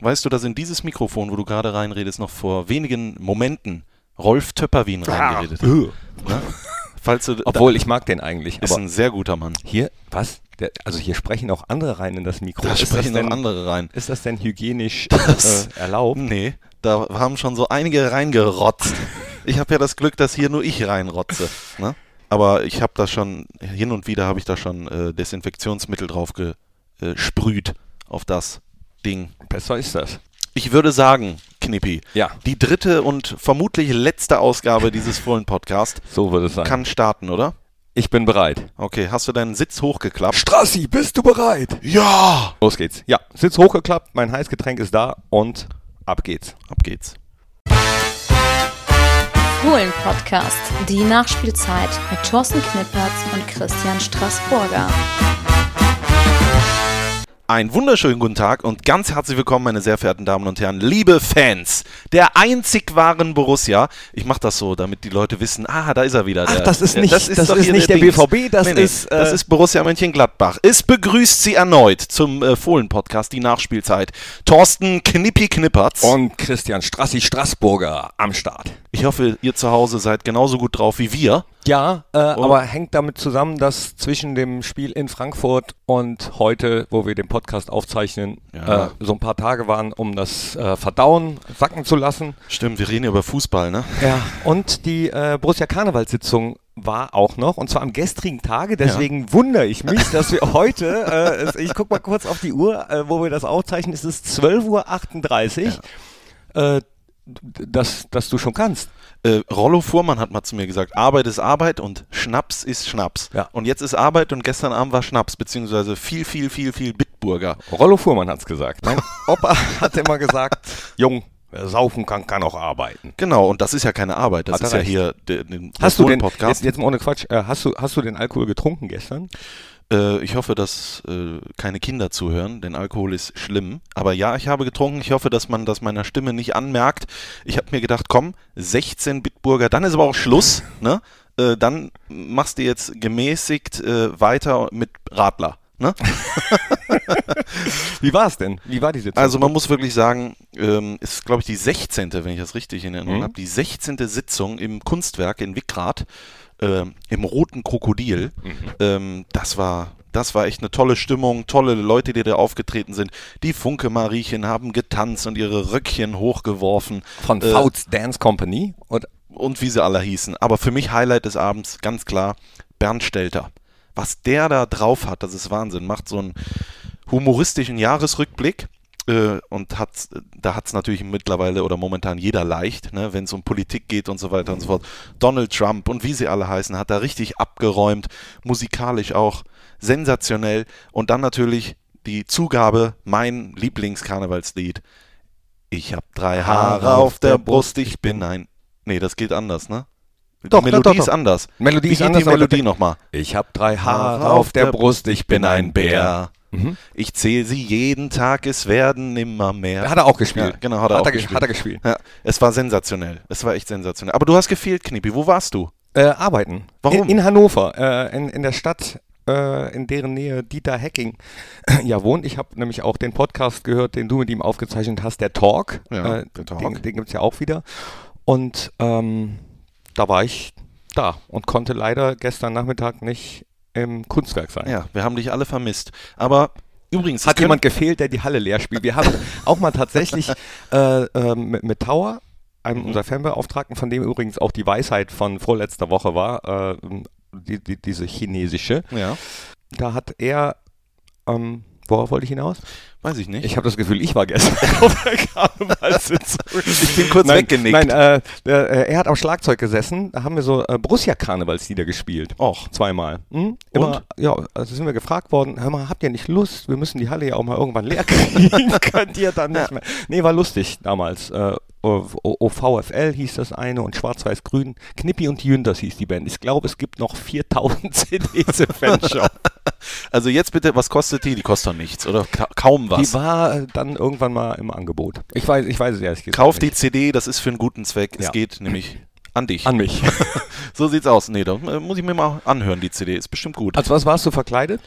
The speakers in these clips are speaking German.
weißt du, dass in dieses Mikrofon, wo du gerade reinredest, noch vor wenigen Momenten Rolf Töpperwien reingeredet hat? Ne? Falls du, Obwohl, ich mag den eigentlich. ist ein sehr guter Mann. hier, was? Der, also hier sprechen auch andere rein in das Mikro. Da ist, sprechen denn, andere rein. ist das denn hygienisch Das- äh, erlaubt? Nee, da haben schon so einige reingerotzt. Ich habe ja das Glück, dass hier nur ich reinrotze. Ne? Aber ich habe da schon, hin und wieder habe ich da schon äh, Desinfektionsmittel drauf gesprüht auf das Ding. Besser ist das. Ich würde sagen, Knippi, Ja. die dritte und vermutlich letzte Ausgabe dieses vollen Podcasts So wird es sein. kann starten, oder? ich bin bereit. Okay, hast du deinen Sitz hochgeklappt? Strassi, bist du bereit? Ja! Los geht's. Ja, Sitz hochgeklappt, mein Heißgetränk ist da und ab geht's. Ab geht's. Fohlen Podcast, die Nachspielzeit mit Thorsten Knippertz und Christian Straßburger. Einen wunderschönen guten Tag und ganz herzlich willkommen, meine sehr verehrten Damen und Herren, liebe Fans der einzig wahren Borussia. Ich mache das so, damit die Leute wissen, ah, da ist er wieder. Ach, der, das ist nicht- das doch ist hier nicht der Dings. BVB, das ist, äh, das ist Borussia Mönchengladbach. Es begrüßt Sie erneut zum äh, Fohlen-Podcast, die Nachspielzeit. Thorsten Knippi Knippertz. Und Christian Strassi Straßburger am Start. ich hoffe, ihr zu Hause seid genauso gut drauf wie wir. Ja, äh, aber hängt damit zusammen, dass zwischen dem Spiel in Frankfurt und heute, wo wir den Podcast aufzeichnen, Ja. äh, so ein paar Tage waren, um das äh, Verdauen sacken zu lassen. Stimmt, wir reden ja über Fußball, ne? Ja, und die äh, Borussia Karnevalssitzung war auch noch, und zwar am gestrigen Tage. Deswegen wundere ich mich, dass wir heute, äh, ich gucke mal kurz auf die Uhr, äh, wo wir das aufzeichnen, es ist 12.38 Uhr, äh, d- dass, dass du schon kannst. Äh, Rollo Fuhrmann hat mal zu mir gesagt, Arbeit ist Arbeit und Schnaps ist Schnaps. Ja. Und jetzt ist Arbeit und gestern Abend war Schnaps, beziehungsweise viel, viel, viel, viel Bitburger. Rollo Fuhrmann hat's gesagt. Mein Opa hat immer gesagt, Jung, wer saufen kann, kann auch arbeiten. Genau, und das ist ja keine Arbeit, das Hat ist ja recht. hier der, der Hast du den, Podcast. jetzt, jetzt mal ohne Quatsch, äh, hast, du, hast du den Alkohol getrunken gestern? Äh, ich hoffe, dass äh, keine Kinder zuhören, denn Alkohol ist schlimm. Aber ja, ich habe getrunken. Ich hoffe, dass man das meiner Stimme nicht anmerkt. Ich habe mir gedacht, komm, 16 Bitburger, dann ist aber auch Schluss. ne? Äh, dann machst du jetzt gemäßigt äh, weiter mit Radler. Ne? Wie war es denn? Wie war die Sitzung? Also man muss wirklich sagen, ähm, ist glaube ich die 16., wenn ich das richtig in Erinnerung Mhm. habe, die 16. Sitzung im Kunstwerk in Wickrad, ähm, im Roten Krokodil. Mhm. Ähm, das war das war echt eine tolle Stimmung, tolle Leute, die da aufgetreten sind. Die Funke-Mariechen haben getanzt und ihre Röckchen hochgeworfen. Von äh, Fouts Dance Company? Und und wie sie alle hießen. Aber für mich Highlight des Abends ganz klar Bernd Stelter. Was der da drauf hat, das ist Wahnsinn. Macht so einen humoristischen Jahresrückblick. Äh, Und hat, da hat es natürlich mittlerweile oder momentan jeder leicht, ne, wenn es um Politik geht und so weiter und so fort. Donald Trump und wie sie alle heißen, hat da richtig abgeräumt, musikalisch auch sensationell. Und dann natürlich die Zugabe, mein Lieblingskarnevalslied. Ich hab drei Haare auf der Brust, ich bin ein. Nee, das geht anders, ne? Die Doch, Melodie doch, doch, ist doch. anders. Melodie Wie ist geht anders, die Melodie nochmal? ich habe drei Haare auf der Brust, ich bin ein Bär. Mhm. Ich zähle sie jeden Tag, es werden immer mehr. Hat er auch gespielt. Ja, genau, hat er auch ge- gespielt. Hat er gespielt. Ja, es war sensationell. Es war echt sensationell. Aber du hast gefehlt, Knippi. Wo warst du? Äh, arbeiten. Warum? In, in Hannover, äh, in, in der Stadt, äh, in deren Nähe Dieter Hecking ja wohnt. Ich habe nämlich auch den Podcast gehört, den du mit ihm aufgezeichnet hast, der Talk. Ja, äh, der Talk. Den, den gibt es ja auch wieder. Und ähm, da war ich da und konnte leider gestern Nachmittag nicht im Kunstwerk sein. Ja, wir haben dich alle vermisst. Aber übrigens, Hat jemand gefehlt, der die Halle leer spielt? Wir haben auch mal tatsächlich äh, äh, mit, mit Tower, einem Mhm. unserer Fanbeauftragten, von dem übrigens auch die Weisheit von vorletzter Woche war, äh, die, die, diese chinesische, ja, da hat er, ähm, worauf wollte ich hinaus? weiß ich nicht. Ich habe das Gefühl, ich war gestern auf der Karnevalssitzung. Ich bin kurz nein, weggenickt. Nein, äh, äh, er hat am Schlagzeug gesessen, da haben wir so äh, Borussia-Karnevalslieder gespielt. Och. Zweimal. Hm? Immer, ja, also sind wir gefragt worden, hör mal, habt ihr nicht Lust? Wir müssen die Halle ja auch mal irgendwann leer kriegen. Könnt ihr dann nicht mehr. Nee, war lustig damals. Äh, OVFL hieß das eine und Schwarz-Weiß-Grün. Knippi und Jünders hieß die Band. Ich glaube, es gibt noch 4000 CDs im Fanshop. Also jetzt bitte, was kostet die? Die kostet doch nichts, oder? Ka kaum was. Die war äh, dann irgendwann mal im Angebot. Ich weiß, ich weiß es ehrlich gesagt Kauf die nicht. CD, das ist für einen guten Zweck. Es Ja. geht nämlich An dich. An mich. so sieht's aus. Nee, da äh, muss ich mir mal anhören, die CD. Ist bestimmt gut. Als was warst du verkleidet?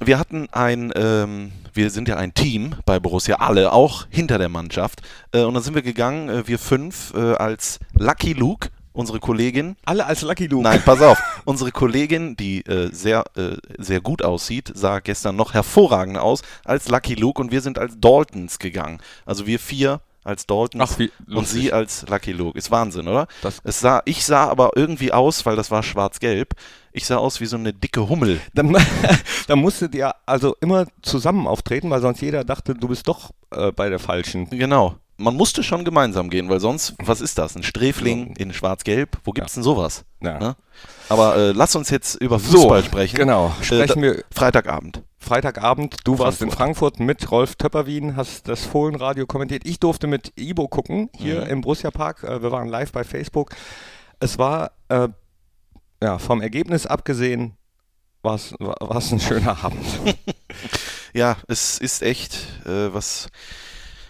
Wir hatten ein, ähm, wir sind ja ein Team bei Borussia, alle, auch hinter der Mannschaft. Äh, und dann sind wir gegangen, äh, wir fünf, äh, als Lucky Luke, unsere Kollegin. Alle als Lucky Luke. Nein, pass auf. unsere Kollegin, die äh, sehr, äh, sehr gut aussieht, sah gestern noch hervorragend aus als Lucky Luke und wir sind als Daltons gegangen. Also wir vier als Dalton Ach, und sie als Lucky Luke. Ist Wahnsinn, oder? Das- es sah, ich sah aber irgendwie aus, weil das war schwarz-gelb, ich sah aus wie so eine dicke Hummel. Dann, dann musstet ihr also immer zusammen auftreten, weil sonst jeder dachte, du bist doch äh, bei der falschen. Genau. Man musste schon gemeinsam gehen, weil sonst, was ist das? Ein Sträfling in schwarz-gelb? Wo gibt's denn sowas? Ja. Ne? Aber äh, lass uns jetzt über So, Fußball sprechen. genau. Äh, Sprechen da- wir- Freitagabend. Freitagabend, du warst in Frankfurt. Frankfurt mit Rolf Töpperwien, hast das Fohlenradio kommentiert. Ich durfte mit Ibo gucken, hier Mhm. im Borussia Park. Äh, Wir waren live bei Facebook. Es war, äh, ja, vom Ergebnis abgesehen, war es ein schöner Abend. Ja, es ist echt äh, was.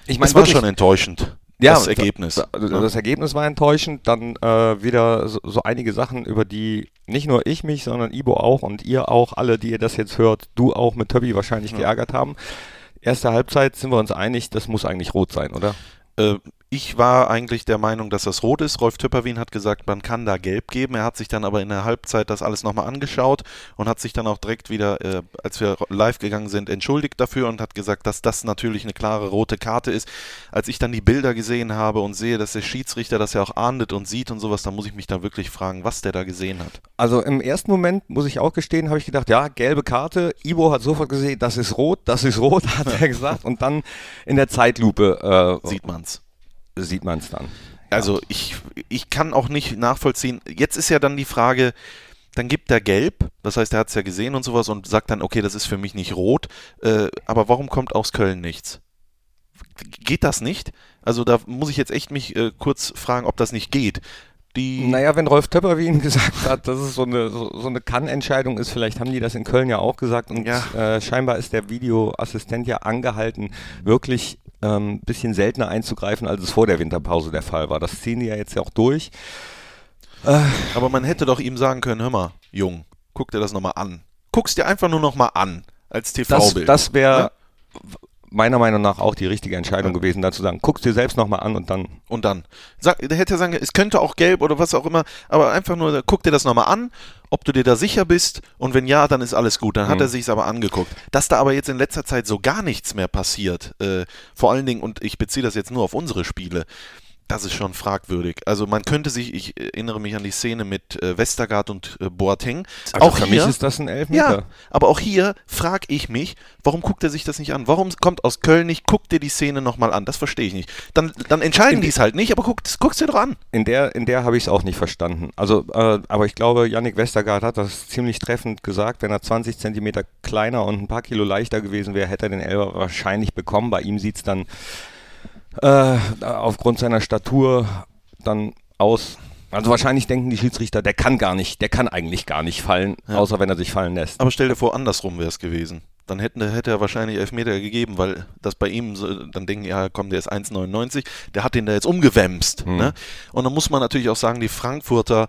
Ich es war schon enttäuschend. das Ergebnis. Da, da, das Ergebnis war enttäuschend. Dann äh, wieder so, so einige Sachen, über die nicht nur ich mich, sondern Ibo auch und ihr auch, alle, die ihr das jetzt hört, du auch mit Töppi wahrscheinlich Ja. geärgert haben. Erste Halbzeit sind wir uns einig, das muss eigentlich rot sein, oder? Äh, ich war eigentlich der Meinung, dass das rot ist. Rolf Töpperwien hat gesagt, man kann da gelb geben. Er hat sich dann aber in der Halbzeit das alles nochmal angeschaut und hat sich dann auch direkt wieder, äh, als wir live gegangen sind, entschuldigt dafür und hat gesagt, dass das natürlich eine klare rote Karte ist. Als ich dann die Bilder gesehen habe und sehe, dass der Schiedsrichter das ja auch ahndet und sieht und sowas, dann muss ich mich da wirklich fragen, was der da gesehen hat. Also im ersten Moment, muss ich auch gestehen, habe ich gedacht, ja, gelbe Karte. Ibo hat sofort gesehen, das ist rot, das ist rot, hat er gesagt. Und dann in der Zeitlupe äh, Sieht man's. Sieht man es dann. Also ich, ich kann auch nicht nachvollziehen. Jetzt ist ja dann die Frage, dann gibt er gelb, das heißt, er hat es ja gesehen und sowas und sagt dann, okay, das ist für mich nicht rot, äh, aber warum kommt aus Köln nichts? Geht das nicht? Also da muss ich jetzt echt mich äh, kurz fragen, ob das nicht geht. Die, Naja, wenn Rolf Töpperwien gesagt hat, dass es so eine, so, so eine Kann-Entscheidung ist, vielleicht haben die das in Köln ja auch gesagt und Ja. äh, scheinbar ist der Videoassistent ja angehalten, wirklich ein ähm, bisschen seltener einzugreifen, als es vor der Winterpause der Fall war. Das ziehen die ja jetzt ja auch durch. aber man hätte doch ihm sagen können, hör mal, Jung, guck dir das nochmal an. Guck's dir einfach nur nochmal an, als Das, TV-Bild. das wäre Ja? Meiner Meinung nach auch die richtige Entscheidung Ja. gewesen, da zu sagen, guck's dir selbst nochmal an und dann Und dann. Sag, der hätte ja sagen, es könnte auch gelb oder was auch immer, aber einfach nur, guck dir das nochmal an, ob du dir da sicher bist und wenn ja, dann ist alles gut. Dann hat Mhm. er sich's aber angeguckt. Dass da aber jetzt in letzter Zeit so gar nichts mehr passiert, äh, vor allen Dingen, und ich beziehe das jetzt nur auf unsere Spiele, das ist schon fragwürdig. Also man könnte sich, ich erinnere mich an die Szene mit äh, Westergaard und äh, Boateng. Also auch für hier, mich ist das ein Elfmeter. ja, aber auch hier frage ich mich, warum guckt er sich das nicht an? Warum kommt aus Köln nicht, guckt dir die Szene nochmal an? Das verstehe ich nicht. Dann, dann entscheiden die es halt nicht, aber guckt, guck's dir doch an. In der, in der habe ich es auch nicht verstanden. Also, äh, aber ich glaube, Yannick Westergaard hat das ziemlich treffend gesagt. Wenn er 20 Zentimeter kleiner und ein paar Kilo leichter gewesen wäre, hätte er den Elber wahrscheinlich bekommen. Bei ihm sieht es dann äh, aufgrund seiner Statur dann aus. Also wahrscheinlich denken die Schiedsrichter, der kann gar nicht, der kann eigentlich gar nicht fallen, Ja. außer wenn er sich fallen lässt. Aber stell dir vor, andersrum wäre es gewesen. Dann hätten, hätte er wahrscheinlich Elfmeter gegeben, weil das bei ihm, so, dann denken, ja komm, der ist 1,99, der hat den da jetzt umgewämst. Hm. Ne? Und dann muss man natürlich auch sagen, die Frankfurter,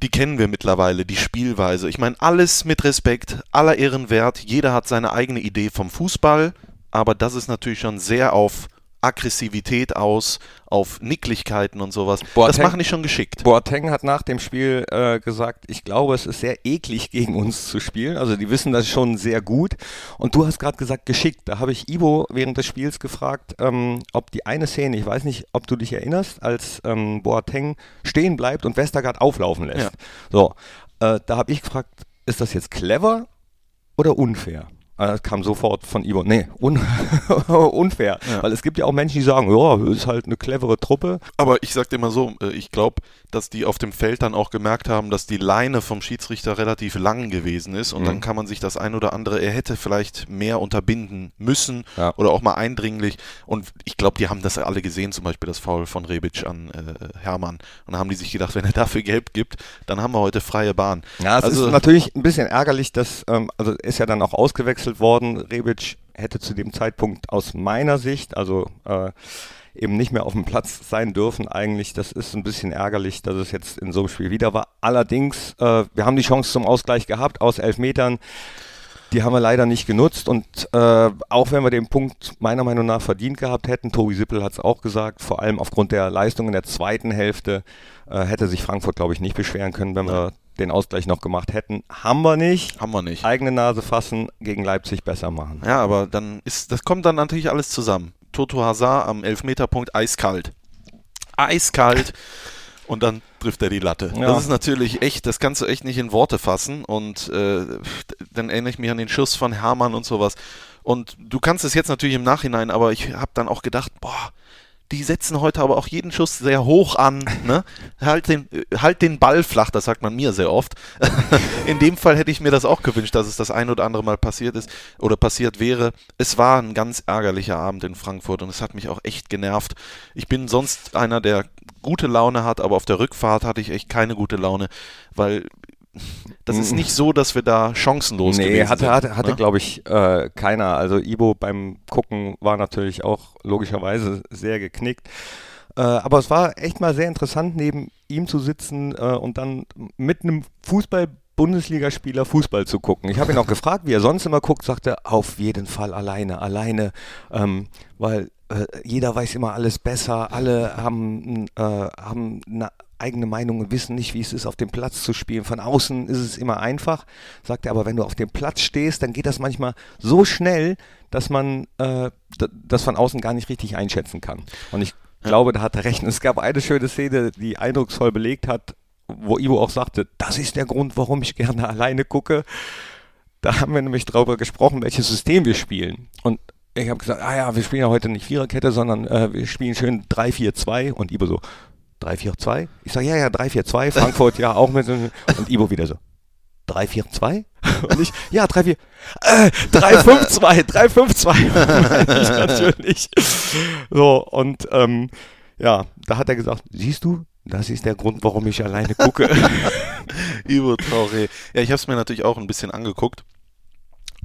die kennen wir mittlerweile, die Spielweise. Ich meine, alles mit Respekt, aller Ehren wert, jeder hat seine eigene Idee vom Fußball, aber das ist natürlich schon sehr auf Aggressivität aus, auf Nicklichkeiten und sowas. das Boateng- machen die schon geschickt. Boateng hat nach dem Spiel äh, gesagt, ich glaube, es ist sehr eklig gegen uns zu spielen. Also die wissen das schon sehr gut. Und du hast gerade gesagt, geschickt. Da habe ich Ivo während des Spiels gefragt, ähm, ob die eine Szene, ich weiß nicht, ob du dich erinnerst, als ähm, Boateng stehen bleibt und Westergaard auflaufen lässt. Ja. So, äh, da habe ich gefragt, ist das jetzt clever oder unfair? Äh, Das kam sofort von Ivo. Nee, un unfair. Ja. Weil es gibt ja auch Menschen, die sagen, ja, ist halt eine clevere Truppe. Aber ich sag dir mal so, äh, ich glaube, dass die auf dem Feld dann auch gemerkt haben, dass die Leine vom Schiedsrichter relativ lang gewesen ist und Mhm. dann kann man sich das ein oder andere, er hätte vielleicht mehr unterbinden müssen Ja. oder auch mal eindringlich und ich glaube, die haben das alle gesehen, zum Beispiel das Foul von Rebic an äh, Hermann und dann haben die sich gedacht, wenn er dafür gelb gibt, dann haben wir heute freie Bahn. Ja, es Also- ist natürlich ein bisschen ärgerlich, dass, ähm, also ist ja dann auch ausgewechselt worden. Rebic hätte zu dem Zeitpunkt aus meiner Sicht, also äh, eben nicht mehr auf dem Platz sein dürfen eigentlich. Das ist ein bisschen ärgerlich, dass es jetzt in so einem Spiel wieder war. Allerdings, äh, wir haben die Chance zum Ausgleich gehabt aus elf Metern. Die haben wir leider nicht genutzt und äh, auch wenn wir den Punkt meiner Meinung nach verdient gehabt hätten, Tobi Sippel hat es auch gesagt, vor allem aufgrund der Leistung in der zweiten Hälfte äh, hätte sich Frankfurt, glaube ich, nicht beschweren können, wenn wir den Ausgleich noch gemacht hätten. Haben wir nicht. Haben wir nicht. Eigene Nase fassen, gegen Leipzig besser machen. Ja, aber dann ist, das kommt dann natürlich alles zusammen. Toto Hazard am Elfmeterpunkt eiskalt. Eiskalt. und dann trifft er die Latte. Ja. Das ist natürlich echt, das kannst du echt nicht in Worte fassen. Und äh, dann erinnere ich mich an den Schuss von Hermann und sowas. Und du kannst es jetzt natürlich im Nachhinein, aber ich habe dann auch gedacht, boah, die setzen heute aber auch jeden Schuss sehr hoch an. Ne? Halt, den, halt den Ball flach, das sagt man mir sehr oft. In dem Fall hätte ich mir das auch gewünscht, dass es das ein oder andere Mal passiert ist oder passiert wäre. Es war ein ganz ärgerlicher Abend in Frankfurt und es hat mich auch echt genervt. Ich bin sonst einer, der gute Laune hat, aber auf der Rückfahrt hatte ich echt keine gute Laune, weil das ist nicht so, dass wir da chancenlos nee, gewesen hatte, sind. Hatte, hatte ne? glaube ich, äh, keiner. Also Ibo beim Gucken war natürlich auch logischerweise sehr geknickt. Äh, aber es war echt mal sehr interessant, neben ihm zu sitzen äh, und dann mit einem Fußball Bundesligaspieler Fußball zu gucken. Ich habe ihn auch gefragt, wie er sonst immer guckt, sagte auf jeden Fall alleine, alleine, ähm, weil äh, jeder weiß immer alles besser, alle haben, äh, haben eine eigene Meinung und wissen nicht, wie es ist, auf dem Platz zu spielen. Von außen ist es immer einfach, sagt er, aber wenn du auf dem Platz stehst, dann geht das manchmal so schnell, dass man äh, das von außen gar nicht richtig einschätzen kann. Und ich glaube, da hat er recht. Und es gab eine schöne Szene, die eindrucksvoll belegt hat, wo Ivo auch sagte, das ist der Grund, warum ich gerne alleine gucke. Da haben wir nämlich darüber gesprochen, welches System wir spielen. Und ich habe gesagt, ah ja, wir spielen ja heute nicht Viererkette, sondern äh, wir spielen schön 3-4-2 und Ibo so 3-4-2. Ich sage, ja, ja, 3-4-2, Frankfurt ja auch mit und Ibo wieder so 3-4-2? Und ich, ja, 3-4, äh, 3-5-2, 3-5-2, natürlich. So, und ähm, ja, da hat er gesagt, siehst du, das ist der Grund, warum ich alleine gucke. Traoré. Ja, ich habe es mir natürlich auch ein bisschen angeguckt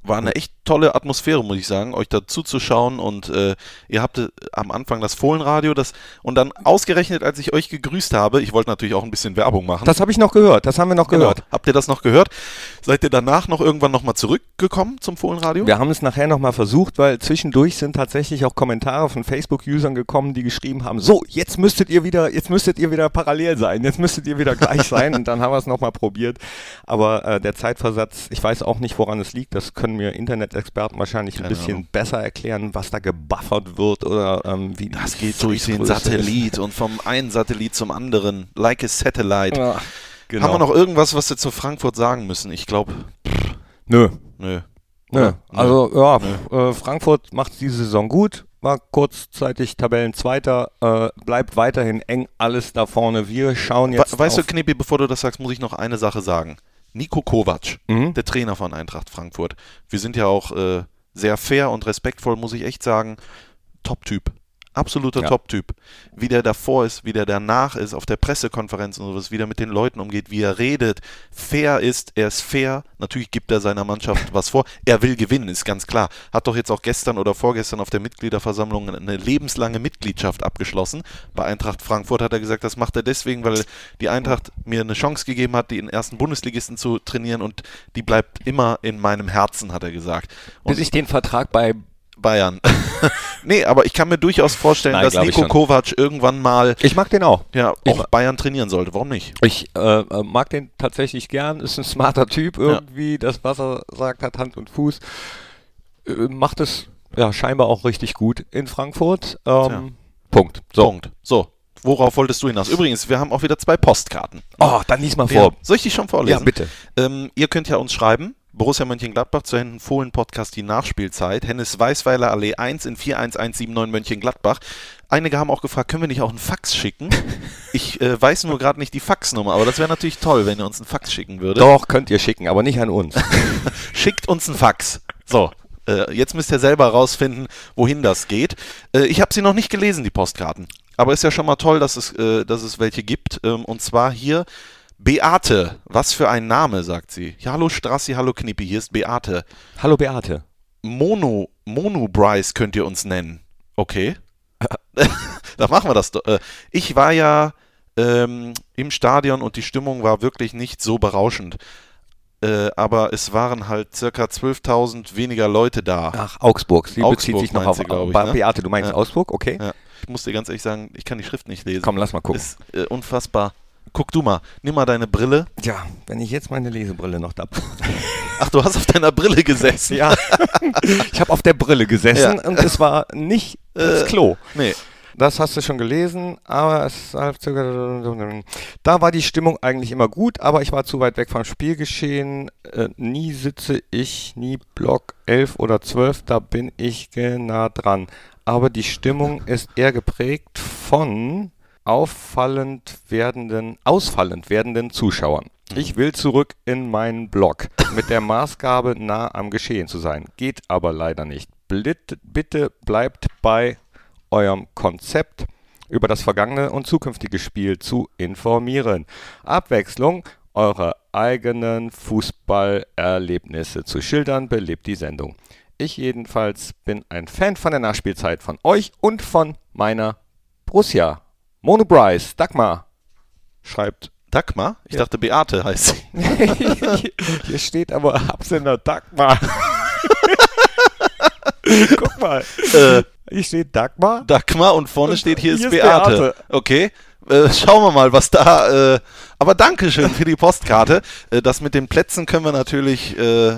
war eine echt tolle Atmosphäre, muss ich sagen, euch da zuzuschauen und äh, ihr habt äh, am Anfang das Fohlenradio das und dann ausgerechnet, als ich euch gegrüßt habe, ich wollte natürlich auch ein bisschen Werbung machen. Das habe ich noch gehört, das haben wir noch genau. gehört. Habt ihr das noch gehört? Seid ihr danach noch irgendwann nochmal zurückgekommen zum Fohlenradio? Wir haben es nachher nochmal versucht, weil zwischendurch sind tatsächlich auch Kommentare von Facebook-Usern gekommen, die geschrieben haben, so, jetzt müsstet ihr wieder, jetzt müsstet ihr wieder parallel sein, jetzt müsstet ihr wieder gleich sein und dann haben wir es nochmal probiert. Aber äh, der Zeitversatz, ich weiß auch nicht, woran es liegt, das können mir Internet-Experten wahrscheinlich ein bisschen Ahnung. besser erklären, was da gebuffert wird oder ähm, wie das geht durch den Satellit ist. und vom einen Satellit zum anderen, like a satellite. Ja, genau. Haben wir noch irgendwas, was wir zu Frankfurt sagen müssen? Ich glaube, nö. Nö. Nö. Also ja, Nö. Äh, Frankfurt macht diese Saison gut, war kurzzeitig Tabellenzweiter, äh, bleibt weiterhin eng alles da vorne. Wir schauen jetzt. weißt du, Knippi, bevor du das sagst, muss ich noch eine Sache sagen. Nico Kovac, mhm. der Trainer von Eintracht Frankfurt. Wir sind ja auch äh, sehr fair und respektvoll, muss ich echt sagen. Top-Typ absoluter ja. Top-Typ. Wie der davor ist, wie der danach ist, auf der Pressekonferenz und sowas, wie der mit den Leuten umgeht, wie er redet. Fair ist, er ist fair. Natürlich gibt er seiner Mannschaft was vor. Er will gewinnen, ist ganz klar. Hat doch jetzt auch gestern oder vorgestern auf der Mitgliederversammlung eine lebenslange Mitgliedschaft abgeschlossen. Bei Eintracht Frankfurt hat er gesagt, das macht er deswegen, weil die Eintracht mir eine Chance gegeben hat, den ersten Bundesligisten zu trainieren und die bleibt immer in meinem Herzen, hat er gesagt. Und Bis ich den Vertrag bei Bayern. nee, aber ich kann mir durchaus vorstellen, Nein, dass Nico Kovac irgendwann mal. Ich mag den auch. Ja, auch ich, Bayern trainieren sollte. Warum nicht? Ich äh, äh, mag den tatsächlich gern. Ist ein smarter Typ irgendwie. Ja. Das, was er sagt, hat Hand und Fuß. Äh, macht es ja scheinbar auch richtig gut in Frankfurt. Ähm, Punkt. So. Punkt. So. Worauf wolltest du hinaus? Übrigens, wir haben auch wieder zwei Postkarten. Oh, dann lies mal vor. Ja. Soll ich die schon vorlesen? Ja, bitte. Ähm, ihr könnt ja uns schreiben Borussia Mönchengladbach zu Händen Fohlen Podcast die Nachspielzeit. Hennes Weißweiler Allee 1 in 41179 Mönchengladbach. Einige haben auch gefragt, können wir nicht auch einen Fax schicken? Ich äh, weiß nur gerade nicht die Faxnummer, aber das wäre natürlich toll, wenn ihr uns einen Fax schicken würdet. Doch, könnt ihr schicken, aber nicht an uns. Schickt uns einen Fax. So, äh, jetzt müsst ihr selber rausfinden, wohin das geht. Äh, ich habe sie noch nicht gelesen, die Postkarten. Aber ist ja schon mal toll, dass es, äh, dass es welche gibt. Ähm, und zwar hier Beate, was für ein Name, sagt sie. Ja, hallo Strassi, hallo Knippi, hier ist Beate. Hallo Beate. Mono, Mono Bryce könnt ihr uns nennen. Okay. da machen wir das doch. Äh, ich war ja ähm, im Stadion und die Stimmung war wirklich nicht so berauschend. Äh, aber es waren halt circa 12.000 weniger Leute da. Ach, Augsburg. Sie Augsburg bezieht sich noch auf du, glaub ich, ne? Beate, du meinst Ja. Augsburg? Okay. Ja. Ich muss dir ganz ehrlich sagen, ich kann die Schrift nicht lesen. Komm, lass mal gucken. Ist äh, unfassbar. Guck du mal, nimm mal deine Brille. Ja, wenn ich jetzt meine Lesebrille noch da. Ach, du hast auf deiner Brille gesessen. ja. ich habe auf der Brille gesessen Ja. und es war nicht das Äh, Klo. Nee. Das hast du schon gelesen, aber es da war die Stimmung eigentlich immer gut, aber ich war zu weit weg vom Spielgeschehen. Äh, nie sitze ich, nie Block 11 oder 12, da bin ich nah dran. Aber die Stimmung ist eher geprägt von auffallend werdenden, ausfallend werdenden Zuschauern. Ich will zurück in meinen Block mit der Maßgabe, nah am Geschehen zu sein. Geht aber leider nicht. Blit, bitte bleibt bei eurem Konzept über das vergangene und zukünftige Spiel zu informieren. Abwechslung eurer eigenen Fußballerlebnisse zu schildern belebt die Sendung. Ich jedenfalls bin ein Fan von der Nachspielzeit von euch und von meiner Borussia. Mono Bryce, Dagmar, schreibt. Dagmar? Ich dachte Beate heißt sie. Hier steht aber Absender Dagmar. Guck mal. Äh, Hier steht Dagmar. Dagmar und vorne steht, hier ist, Hier ist Beate. Beate. Okay. Äh, schauen wir mal, was da. Äh, aber Dankeschön für die Postkarte. Äh, das mit den Plätzen können wir natürlich. Äh,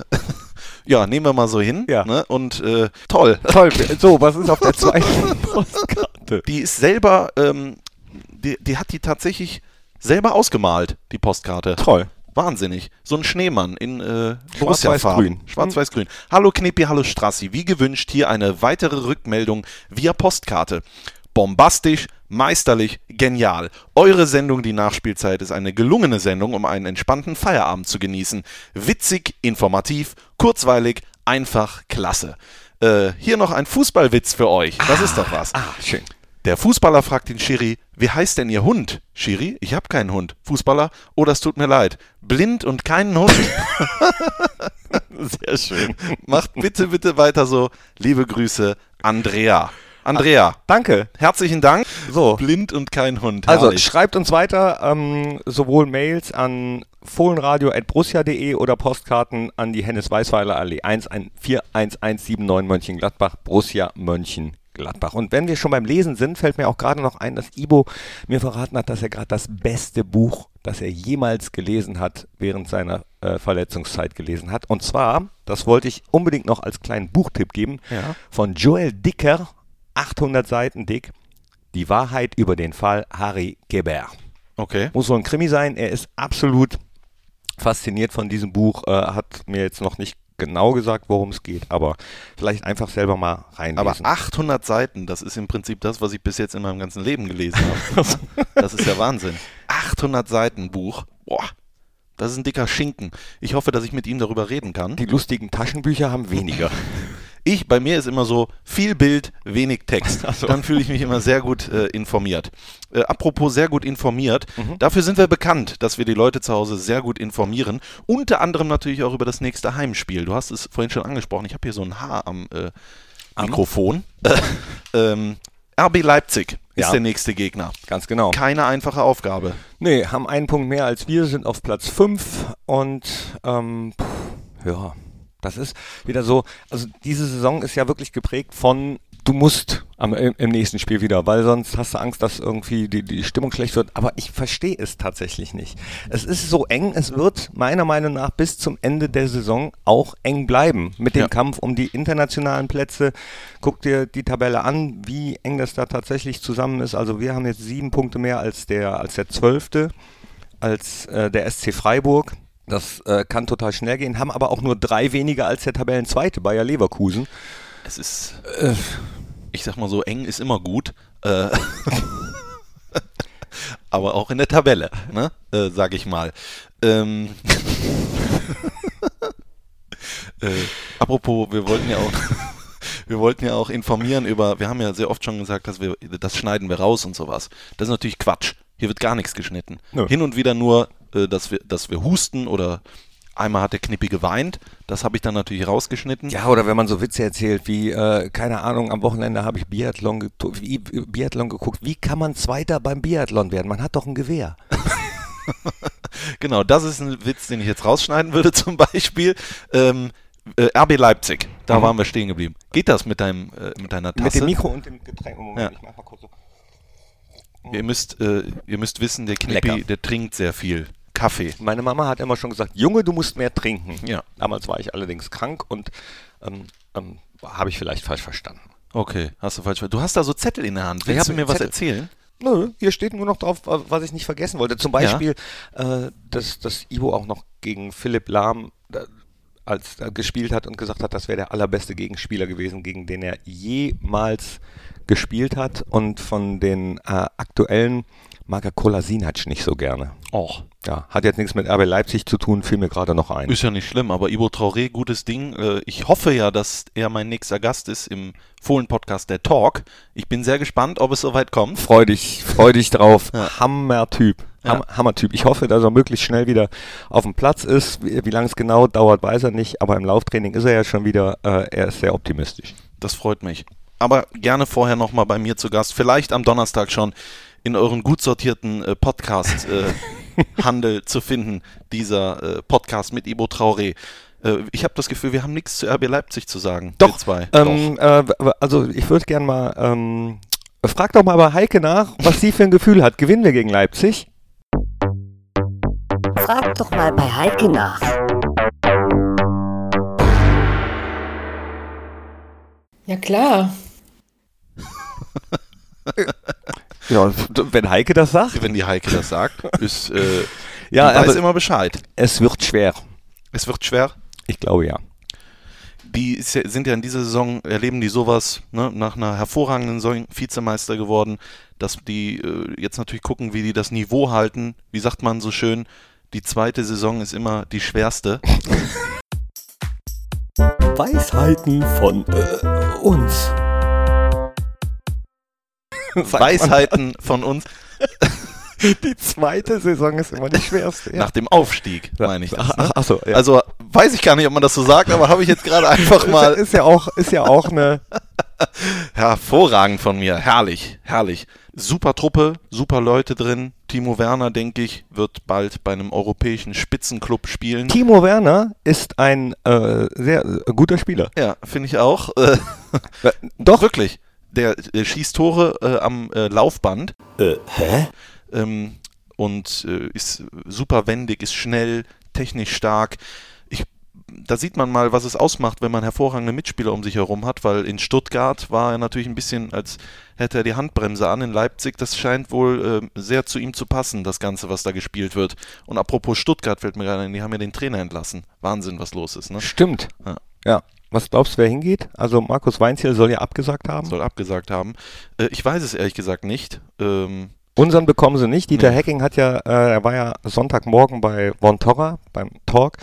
ja, nehmen wir mal so hin. Ja. Ne? Und äh, toll. Toll. So, was ist auf der zweiten Postkarte? Die ist selber. Ähm, die, die hat die tatsächlich selber ausgemalt, die Postkarte. Toll. Wahnsinnig. So ein Schneemann in äh, Schwarz-Weiß-Grün. Borussia-Farben. Schwarz-Weiß-Grün. Hallo Knippi, hallo Strassi. Wie gewünscht hier eine weitere Rückmeldung via Postkarte. Bombastisch, meisterlich, genial. Eure Sendung Die Nachspielzeit ist eine gelungene Sendung, um einen entspannten Feierabend zu genießen. Witzig, informativ, kurzweilig, einfach klasse. Äh, hier noch ein Fußballwitz für euch. Das ist doch was. Ah, schön. Der Fußballer fragt den Schiri, wie heißt denn Ihr Hund? Schiri, ich habe keinen Hund. Fußballer, oh, das tut mir leid. Blind und keinen Hund. Sehr schön. Macht bitte, bitte weiter so. Liebe Grüße, Andrea. Andrea, Danke. herzlichen Dank. So. Blind und kein Hund. Also Herrlich. schreibt uns weiter ähm, sowohl Mails an fohlenradio.brussia.de oder Postkarten an die Hennes Weißweiler Allee 1 41179 Mönchengladbach, Brussia Mönchengladbach. Und wenn wir schon beim Lesen sind, fällt mir auch gerade noch ein, dass Ibo mir verraten hat, dass er gerade das beste Buch, das er jemals gelesen hat, während seiner äh, Verletzungszeit gelesen hat. Und zwar, das wollte ich unbedingt noch als kleinen Buchtipp geben, Ja. von Joel Dicker, 800 Seiten dick, Die Wahrheit über den Fall Harry Geber. Okay. Muss so ein Krimi sein. Er ist absolut fasziniert von diesem Buch. Äh, hat mir jetzt noch nicht genau gesagt, worum es geht, aber vielleicht einfach selber mal reinlesen. Aber 800 Seiten, das ist im Prinzip das, was ich bis jetzt in meinem ganzen Leben gelesen habe. das ist ja Wahnsinn. 800 Seiten Buch. Boah, das ist ein dicker Schinken. Ich hoffe, dass ich mit ihm darüber reden kann. die lustigen Taschenbücher haben weniger. Ich, bei mir ist immer so viel Bild, wenig Text. Ach so. Dann fühle ich mich immer sehr gut äh, informiert. Äh, apropos sehr gut informiert, Mhm. dafür sind wir bekannt, dass wir die Leute zu Hause sehr gut informieren. Unter anderem natürlich auch über das nächste Heimspiel. Du hast es vorhin schon angesprochen. Ich habe hier so ein Haar am äh, Mikrofon. Äh, ähm, RB Leipzig ist Ja. der nächste Gegner. Ganz genau. Keine einfache Aufgabe. Nee, haben einen Punkt mehr als wir, sind auf Platz 5 und ähm, pff, ja, das ist wieder so, also diese Saison ist ja wirklich geprägt von du musst am, im, nächsten Spiel wieder, weil sonst hast du Angst, dass irgendwie die, die Stimmung schlecht wird. Aber ich verstehe es tatsächlich nicht. Es ist so eng, es wird meiner Meinung nach bis zum Ende der Saison auch eng bleiben mit dem Ja. Kampf um die internationalen Plätze. Guck dir die Tabelle an, wie eng das da tatsächlich zusammen ist. Also wir haben jetzt sieben Punkte mehr als der, als der Zwölfte, als äh, der SC Freiburg. Das äh, kann total schnell gehen, haben aber auch nur drei weniger als der Tabellenzweite Bayer Leverkusen. Es ist, Äh, ich sag mal so, eng ist immer gut. Äh, aber auch in der Tabelle, ne? äh, sag ich mal. Ähm, äh, apropos, wir wollten ja auch. Wir wollten ja auch informieren über, wir haben ja sehr oft schon gesagt, dass wir, das schneiden wir raus und sowas. Das ist natürlich Quatsch. Hier wird gar nichts geschnitten. Nö. Hin und wieder nur, äh, dass wir, dass wir husten oder Einmal hat der Knippi geweint, das habe ich dann natürlich rausgeschnitten. Ja, oder wenn man so Witze erzählt, wie, äh, keine Ahnung, am Wochenende habe ich Biathlon, ge wie, Biathlon geguckt. Wie kann man Zweiter beim Biathlon werden? Man hat doch ein Gewehr. genau, das ist ein Witz, den ich jetzt rausschneiden würde zum Beispiel. Ähm, äh, RB Leipzig, da mhm. waren wir stehen geblieben. Geht das mit, deinem, äh, mit deiner Tasse? Mit dem Mikro und dem Getränk. Moment, ja. ich mach mal kurz so. Ihr müsst, äh, ihr müsst wissen, der Knippi, der trinkt sehr viel Kaffee. Meine Mama hat immer schon gesagt, Junge, du musst mehr trinken. Ja. Damals war ich allerdings krank und ähm, ähm, habe ich vielleicht falsch verstanden. Okay, hast du falsch verstanden. Du hast da so Zettel in der Hand. Willst du mir Zettel. was erzählen? Nö, hier steht nur noch drauf, was ich nicht vergessen wollte. Zum Beispiel, ja. äh, dass, dass Ivo auch noch gegen Philipp Lahm äh, als äh, gespielt hat und gesagt hat, das wäre der allerbeste Gegenspieler gewesen, gegen den er jemals gespielt hat. Und von den äh, aktuellen mag er Kolasinac nicht so gerne. Och. Ja, hat jetzt nichts mit RB Leipzig zu tun, fiel mir gerade noch ein. Ist ja nicht schlimm, aber Ivo Traoré, gutes Ding. Äh, ich hoffe ja, dass er mein nächster Gast ist im Fohlen-Podcast Der Talk. Ich bin sehr gespannt, ob es soweit kommt. Freu dich, freu dich drauf. Ja. Hammer-Typ. Ja. Hammer-Typ. Ich hoffe, dass er möglichst schnell wieder auf dem Platz ist. Wie, wie lange es genau dauert, weiß er nicht, aber im Lauftraining ist er ja schon wieder, äh, er ist sehr optimistisch. Das freut mich. Aber gerne vorher nochmal bei mir zu Gast. Vielleicht am Donnerstag schon in euren gut sortierten äh, Podcast-Handel äh, zu finden, dieser äh, Podcast mit Ibo Traoré. Äh, ich habe das Gefühl, wir haben nichts zu RB Leipzig zu sagen. Doch, zwei. Ähm, Doch. Äh, also ich würde gerne mal, ähm, frag doch mal bei Heike nach, was sie für ein Gefühl hat. Gewinnen wir gegen Leipzig? Frag doch mal bei Heike nach. Ja klar. Ja, wenn Heike das sagt. Wenn die Heike das sagt, ist, äh, ja, weiß immer Bescheid. Es wird schwer. Es wird schwer? Ich glaube ja. Die sind ja in dieser Saison, erleben die sowas, ne, nach einer hervorragenden Saison Vizemeister geworden, dass die äh, jetzt natürlich gucken, wie die das Niveau halten. Wie sagt man so schön, die zweite Saison ist immer die schwerste. Weisheiten von äh, uns. Weisheiten von uns. Die zweite Saison ist immer die schwerste. Ja. Nach dem Aufstieg, meine ich das. Ne? Ach, so, ja. Also weiß ich gar nicht, ob man das so sagt, aber habe ich jetzt gerade einfach mal. Ist ja auch, ist ja auch eine. Hervorragend von mir. Herrlich, herrlich. Super Truppe, super Leute drin. Timo Werner, denke ich, wird bald bei einem europäischen Spitzenclub spielen. Timo Werner ist ein äh, sehr äh, guter Spieler. Ja, finde ich auch. Äh, Doch, wirklich der, der schießt Tore äh, am äh, Laufband. Äh, hä? Ähm, und äh, ist super wendig, ist schnell, technisch stark. Ich, da sieht man mal, was es ausmacht, wenn man hervorragende Mitspieler um sich herum hat, weil in Stuttgart war er natürlich ein bisschen, als hätte er die Handbremse an. In Leipzig, das scheint wohl äh, sehr zu ihm zu passen, das Ganze, was da gespielt wird. Und apropos Stuttgart fällt mir gerade ein, die haben ja den Trainer entlassen. Wahnsinn, was los ist. Ne? Stimmt. Ja. ja. Was glaubst du, wer hingeht? Also Markus Weinziel soll ja abgesagt haben. Soll abgesagt haben. Äh, ich weiß es ehrlich gesagt nicht. Ähm Unseren bekommen sie nicht. Dieter nee. Hacking hat ja, äh, er war ja Sonntagmorgen bei Von Torra beim Talk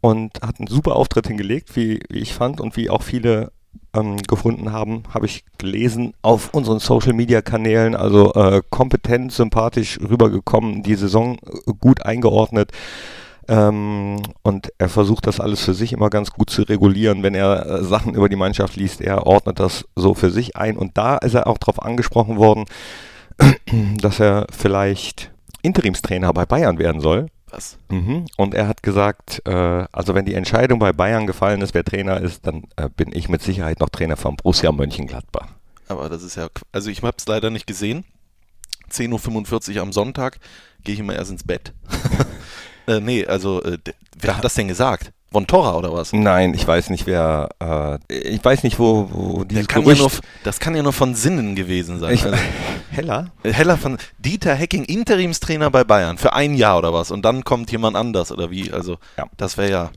und hat einen super Auftritt hingelegt, wie, wie ich fand und wie auch viele ähm, gefunden haben, habe ich gelesen auf unseren Social Media Kanälen. Also äh, kompetent, sympathisch rübergekommen, die Saison äh, gut eingeordnet. Ähm, und er versucht das alles für sich immer ganz gut zu regulieren. Wenn er äh, Sachen über die Mannschaft liest, er ordnet das so für sich ein. Und da ist er auch darauf angesprochen worden, dass er vielleicht Interimstrainer bei Bayern werden soll. Was? Mhm. Und er hat gesagt, äh, also wenn die Entscheidung bei Bayern gefallen ist, wer Trainer ist, dann äh, bin ich mit Sicherheit noch Trainer von Borussia Mönchengladbach. Aber das ist ja, also ich habe es leider nicht gesehen. 10.45 Uhr am Sonntag gehe ich immer erst ins Bett. Äh, nee, also, äh, wer hat das denn gesagt? Von Torra oder was? Nein, ich weiß nicht, wer. Äh, ich weiß nicht, wo, wo dieses kann Gerücht... Ja nur, das kann ja nur von Sinnen gewesen sein. Ich, also, Heller? Äh, Heller von Dieter Hecking, Interimstrainer bei Bayern für ein Jahr oder was. Und dann kommt jemand anders oder wie? Also, ja. das wäre ja.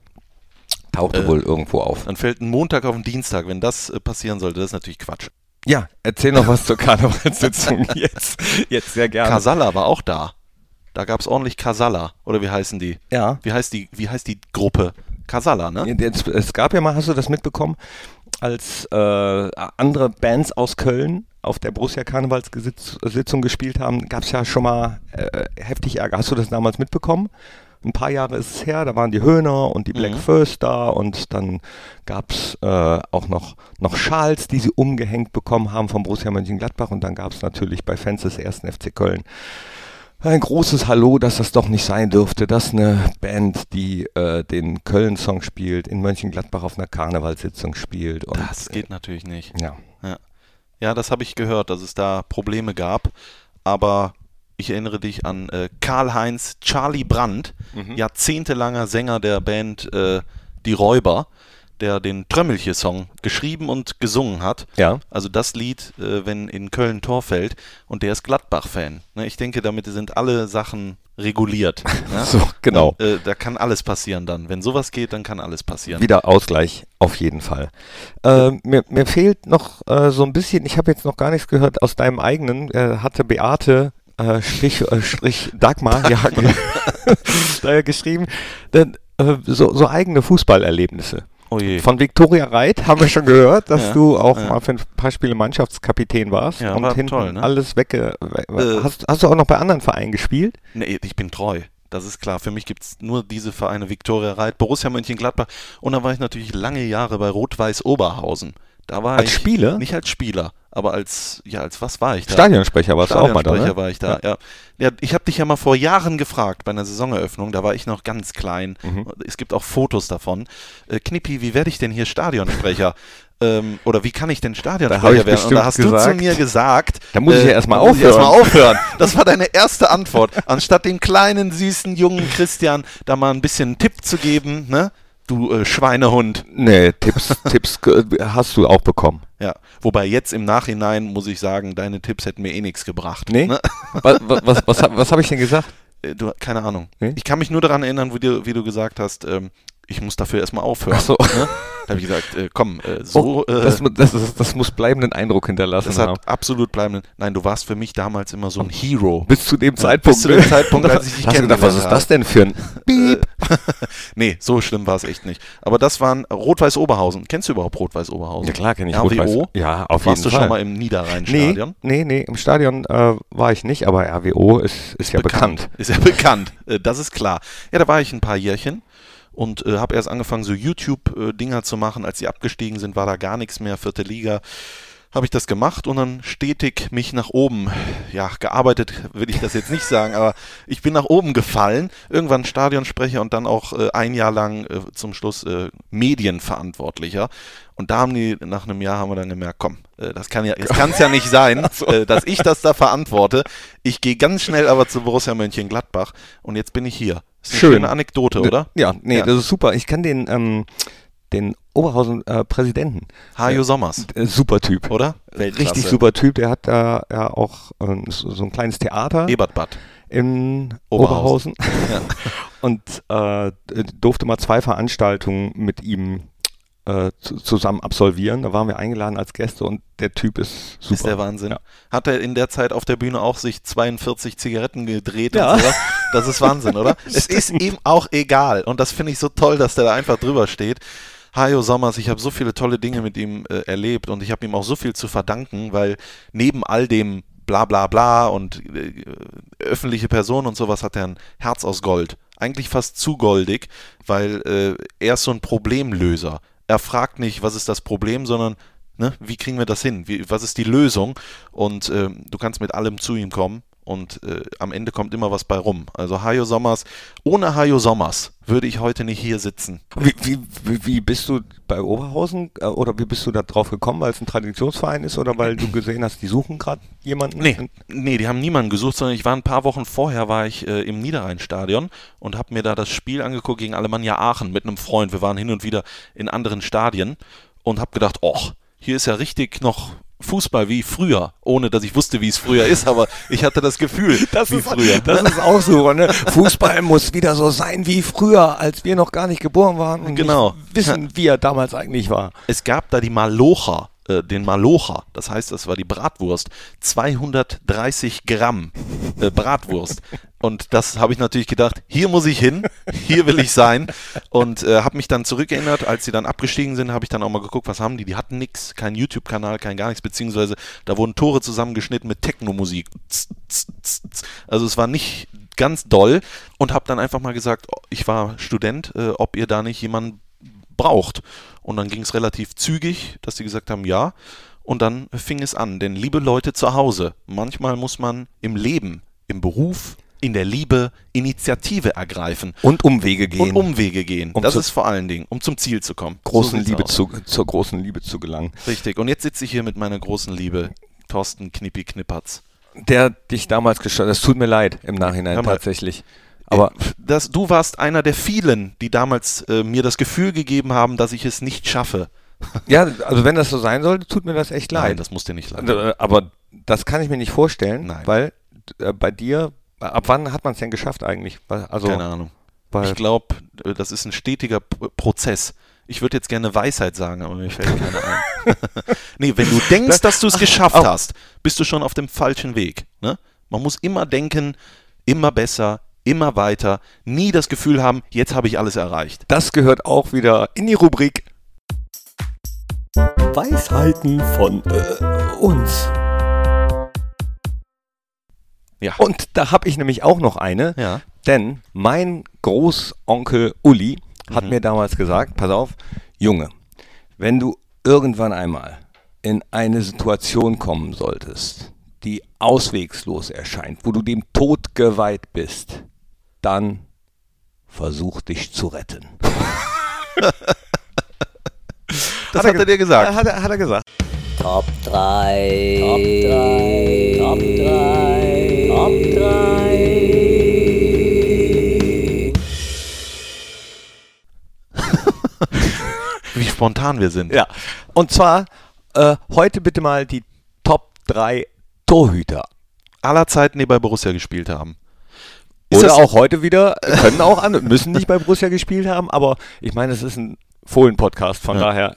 Tauchte äh, wohl irgendwo auf. Dann fällt ein Montag auf den Dienstag. Wenn das äh, passieren sollte, das ist natürlich Quatsch. Ja, erzähl noch was zur Karnevalssitzung jetzt. Jetzt sehr gerne. Kasala war auch da. Da gab es ordentlich Kasala, oder wie heißen die? Ja. Wie heißt die, wie heißt die Gruppe? Kasala, ne? Es, es gab ja mal, hast du das mitbekommen, als äh, andere Bands aus Köln auf der Borussia Karnevalssitzung gespielt haben, gab es ja schon mal äh, heftig Ärger. Hast du das damals mitbekommen? ein paar Jahre ist es her, da waren die Höhner und die Black Mhm. First da und dann gab es äh, auch noch, noch Schals, die sie umgehängt bekommen haben vom Borussia Mönchengladbach und dann gab es natürlich bei Fans des ersten FC Köln ein großes Hallo, dass das doch nicht sein dürfte, dass eine Band, die äh, den Köln-Song spielt, in Mönchengladbach auf einer Karnevalssitzung spielt. Und, Das geht natürlich nicht. äh, ja. Ja, das habe ich gehört, dass es da Probleme gab. Aber ich erinnere dich an äh, Karl-Heinz Charlie Brandt, Mhm. jahrzehntelanger Sänger der Band äh, Die Räuber, der den Trömmelche-Song geschrieben und gesungen hat. Ja. Also das Lied, äh, wenn in Köln Tor fällt und der ist Gladbach-Fan. Ne, ich denke, damit sind alle Sachen reguliert. ne? So, genau. Und, äh, da kann alles passieren dann. Wenn sowas geht, dann kann alles passieren. Wieder Ausgleich, auf jeden Fall. Äh, mir, mir fehlt noch äh, so ein bisschen, ich habe jetzt noch gar nichts gehört aus deinem eigenen, äh, hatte Beate äh, Strich, Strich Dagmar, ja, da geschrieben, denn, so, so eigene Fußballerlebnisse. Oh. Von Viktoria Reit haben wir schon gehört, dass Ja, du auch ja. mal für ein paar Spiele Mannschaftskapitän warst Ja, und war hinten toll, ne? alles wegge... we- Äh. hast, hast du auch noch bei anderen Vereinen gespielt? Nee, ich bin treu. Das ist klar. Für mich gibt es nur diese Vereine Viktoria Reit, Borussia Mönchengladbach und dann war ich natürlich lange Jahre bei Rot-Weiß Oberhausen. Da war Als ich Spieler? nicht als Spieler, aber als ja, als was war ich da? Stadionsprecher warst du auch mal da, Stadionsprecher ne? war ich da. Ja. Ja. ich habe dich ja mal vor Jahren gefragt bei einer Saisoneröffnung, da war ich noch ganz klein. Mhm. Es gibt auch Fotos davon. Äh, Knippi, wie werde ich denn hier Stadionsprecher? ähm, oder wie kann ich denn Da Stadionsprecher ich werden? Und da hast du zu gesagt, mir gesagt, da muss ich ja erst mal da muss ich erst aufhören. aufhören. Das war deine erste Antwort. Anstatt dem kleinen, süßen, jungen Christian da mal ein bisschen einen Tipp zu geben, ne? Du äh, Schweinehund. Nee, Tipps, Tipps äh, hast du auch bekommen. Ja. Wobei jetzt im Nachhinein muss ich sagen, deine Tipps hätten mir eh nichts gebracht. Nee? Ne? Was, was, was, was, hab- was habe ich denn gesagt? Äh, Du, keine Ahnung. Nee? Ich kann mich nur daran erinnern, wie du, wie du gesagt hast, ähm, ich muss dafür erstmal aufhören. Ach so. Ne? Da habe ich gesagt, äh, komm, äh, so. Oh, das, das, ist, das muss bleibenden Eindruck hinterlassen das haben. hat absolut bleibenden. Nein, du warst für mich damals immer so ein Hero. Bis zu dem Zeitpunkt. bis zu dem Zeitpunkt, als ich dich gedacht, was ist kennengelernt das denn für ein Piep? Nee, so schlimm war es echt nicht. Aber das waren Rot-Weiß Oberhausen. Kennst du überhaupt Rot-Weiß Oberhausen? Ja klar, kenne ich RWO? Rot-Weiß. Ja, auf Warst jeden du Fall. schon mal im nee, Niederrhein-Stadion? nee, nee, im Stadion äh, war ich nicht, aber RWO ist, ist ja bekannt. Ist ja bekannt, äh, das ist klar. Ja, da war ich ein paar Jährchen und äh, habe erst angefangen, so YouTube-Dinger zu machen. Als sie abgestiegen sind, war da gar nichts mehr, vierte Liga. Habe ich das gemacht und dann stetig mich nach oben, ja, gearbeitet will ich das jetzt nicht sagen, aber ich bin nach oben gefallen, irgendwann Stadionsprecher und dann auch äh, ein Jahr lang äh, zum Schluss äh, Medienverantwortlicher. Und da haben die, nach einem Jahr haben wir dann gemerkt, komm, äh, das kann ja, es kann es ja nicht sein, äh, dass ich das da verantworte. Ich gehe ganz schnell aber zu Borussia Mönchengladbach und jetzt bin ich hier. Ist eine Schön. schöne Anekdote, oder? Ja, nee, Ja. das ist super. Ich kann den, ähm, den Oberhausen-Präsidenten. Hajo Sommers, Äh, super Typ. oder? Richtig super Typ. Der hat da ja auch ähm, so, so ein kleines Theater Ebertbad. in Oberhausen. Oberhausen. Und äh, durfte mal zwei Veranstaltungen mit ihm äh, zu, zusammen absolvieren. Da waren wir eingeladen als Gäste und der Typ ist super. Ist der Wahnsinn. Ja. Hat er in der Zeit auf der Bühne auch sich 42 Zigaretten gedreht Ja. und sowas? Das ist Wahnsinn, oder? es ist ihm auch egal. Und das finde ich so toll, dass der da einfach drüber steht. Hajo Sommers, ich habe so viele tolle Dinge mit ihm äh, erlebt und ich habe ihm auch so viel zu verdanken, weil neben all dem bla bla bla und äh, öffentliche Person und sowas hat er ein Herz aus Gold. Eigentlich fast zu goldig, weil äh, er ist so ein Problemlöser. Er fragt nicht, was ist das Problem, sondern ne, wie kriegen wir das hin? Wie, was ist die Lösung? Und ähm, du kannst mit allem zu ihm kommen und äh, am Ende kommt immer was bei rum. Also Hajo Sommers, ohne Hajo Sommers würde ich heute nicht hier sitzen. Wie, wie, wie, bist du bei Oberhausen äh, oder wie bist du da drauf gekommen, weil es ein Traditionsverein ist oder weil du gesehen hast, die suchen gerade jemanden? Nee, nee, die haben niemanden gesucht, sondern ich war ein paar Wochen vorher, war ich äh, im Niederrhein-Stadion und habe mir da das Spiel angeguckt gegen Alemannia Aachen mit einem Freund. Wir waren hin und wieder in anderen Stadien und habe gedacht, och, hier ist ja richtig noch Fußball wie früher, ohne dass ich wusste, wie es früher ist, aber ich hatte das Gefühl, Das wie ist, früher. das ist auch so, ne? Fußball muss wieder so sein wie früher, als wir noch gar nicht geboren waren und Genau. wissen, wie er damals eigentlich war. Es gab da die Malocha, äh, den Malocha, das heißt, das war die Bratwurst, 230 Gramm äh, Bratwurst. Und das habe ich natürlich gedacht, hier muss ich hin, hier will ich sein. Und äh, habe mich dann zurückerinnert, als sie dann abgestiegen sind, habe ich dann auch mal geguckt, was haben die? Die hatten nichts, kein YouTube-Kanal, kein gar nichts, beziehungsweise da wurden Tore zusammengeschnitten mit Techno-Musik. Also es war nicht ganz doll und habe dann einfach mal gesagt, oh, ich war Student, äh, ob ihr da nicht jemanden braucht. Und dann ging es relativ zügig, dass sie gesagt haben, ja. Und dann fing es an. Denn liebe Leute zu Hause, manchmal muss man im Leben, im Beruf, in der Liebe Initiative ergreifen. Und Umwege gehen. Und Umwege gehen. Um das ist vor allen Dingen, um zum Ziel zu kommen. großen So Liebe zu, zur großen Liebe zu gelangen. Richtig. Und jetzt sitze ich hier mit meiner großen Liebe, Thorsten Knippi Knippertz. Der dich damals gestartet Es tut mir leid im Nachhinein tatsächlich. Aber das, du warst einer der vielen, die damals äh, mir das Gefühl gegeben haben, dass ich es nicht schaffe. ja, also wenn das so sein sollte, tut mir das echt Nein, leid. das muss dir nicht leid. Äh, Aber das kann ich mir nicht vorstellen, Nein. weil äh, bei dir, ab wann hat man es denn geschafft eigentlich? Also, Keine Ahnung. Ich glaube, das ist ein stetiger Prozess. Ich würde jetzt gerne Weisheit sagen, aber mir fällt keine ein. nee, wenn du denkst, dass du es geschafft au. hast, bist du schon auf dem falschen Weg. Ne? Man muss immer denken, immer besser, immer weiter, nie das Gefühl haben, jetzt habe ich alles erreicht. das gehört auch wieder in die Rubrik Weisheiten von äh, uns. Ja. Und da habe ich nämlich auch noch eine, Ja. denn mein Großonkel Uli hat Mhm. mir damals gesagt, pass auf, Junge, wenn du irgendwann einmal in eine Situation kommen solltest, die auswegslos erscheint, wo du dem Tod geweiht bist, dann versuch dich zu retten. Das hat er dir gesagt. Hat er, hat er gesagt. Top 3. Top 3. Top 3. Top 3. Wie spontan wir sind. Ja. Und zwar äh, heute bitte mal die Top 3 Torhüter. Aller Zeiten, die bei Borussia gespielt haben. Oder das- auch heute wieder, können auch andere, müssen nicht bei Borussia gespielt haben, aber ich meine, es ist ein Fohlen-Podcast, von Ja. daher,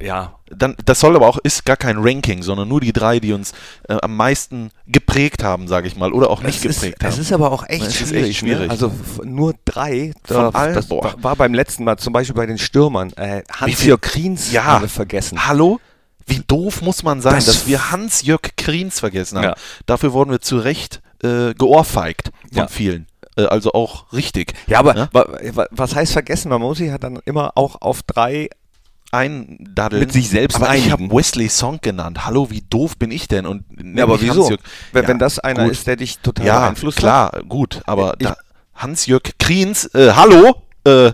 ja, Dann, das soll aber auch, ist gar kein Ranking, sondern nur die drei, die uns äh, am meisten geprägt haben, sage ich mal, oder auch nicht es ist, geprägt es haben. ist aber auch echt Es ist schwierig. echt schwierig. Ne? Also nur drei, Von allen, das boah. war, beim letzten Mal zum Beispiel bei den Stürmern. Äh, Hans-Jörg Kriens Ja. haben wir vergessen. Hallo? Wie doof muss man sein, Das- dass wir Hans-Jörg Kriens vergessen haben. Ja. Dafür wurden wir zu Recht äh, geohrfeigt von Ja. vielen. Äh, also auch richtig. Ja, aber wa- was heißt vergessen? Man muss sich ja dann immer auch auf drei Eindaddeln. Mit sich selbst aber ich habe einigen. Wesley Song genannt. Hallo, wie doof bin ich denn? Und Ja, aber wieso? Wenn, Ja, wenn das einer gut. ist, der dich total Ja, beeinflusst hat. klar, gut. Aber Hans-Jörg Kriens, äh, hallo? Äh, äh,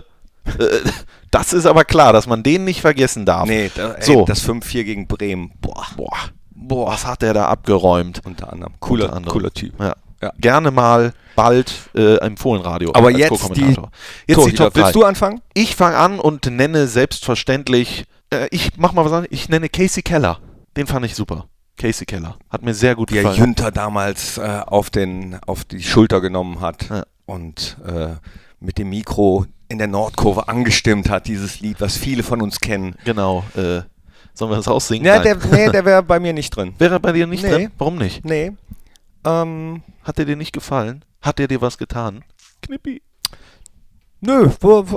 das ist aber klar, dass man den nicht vergessen darf. Nee, da, ey, So. das 5-4 gegen Bremen. Boah, Boah, boah, was hat der da abgeräumt? unter anderem. Cooler, Unter anderem. cooler Typ. Ja. Ja. Gerne mal bald äh, im Fohlenradio. Aber jetzt die jetzt die Torhüter. Top 3. Willst du anfangen? Ich fange an und nenne selbstverständlich, äh, ich mach mal was anderes, ich nenne Casey Keller. Den fand ich super. Casey Keller. Hat mir sehr gut Der gefallen. Jünter damals äh, auf, den, auf die Schulter genommen hat Ja. und äh, mit dem Mikro in der Nordkurve angestimmt hat, dieses Lied, was viele von uns kennen. Genau. Äh, sollen wir das aussingen? Ja, der, nee, der wäre bei mir nicht drin. Wäre er bei dir nicht Nee. drin? Warum nicht? Nee. Ähm, Hat er dir nicht gefallen? Hat er dir was getan? Knippi. nö,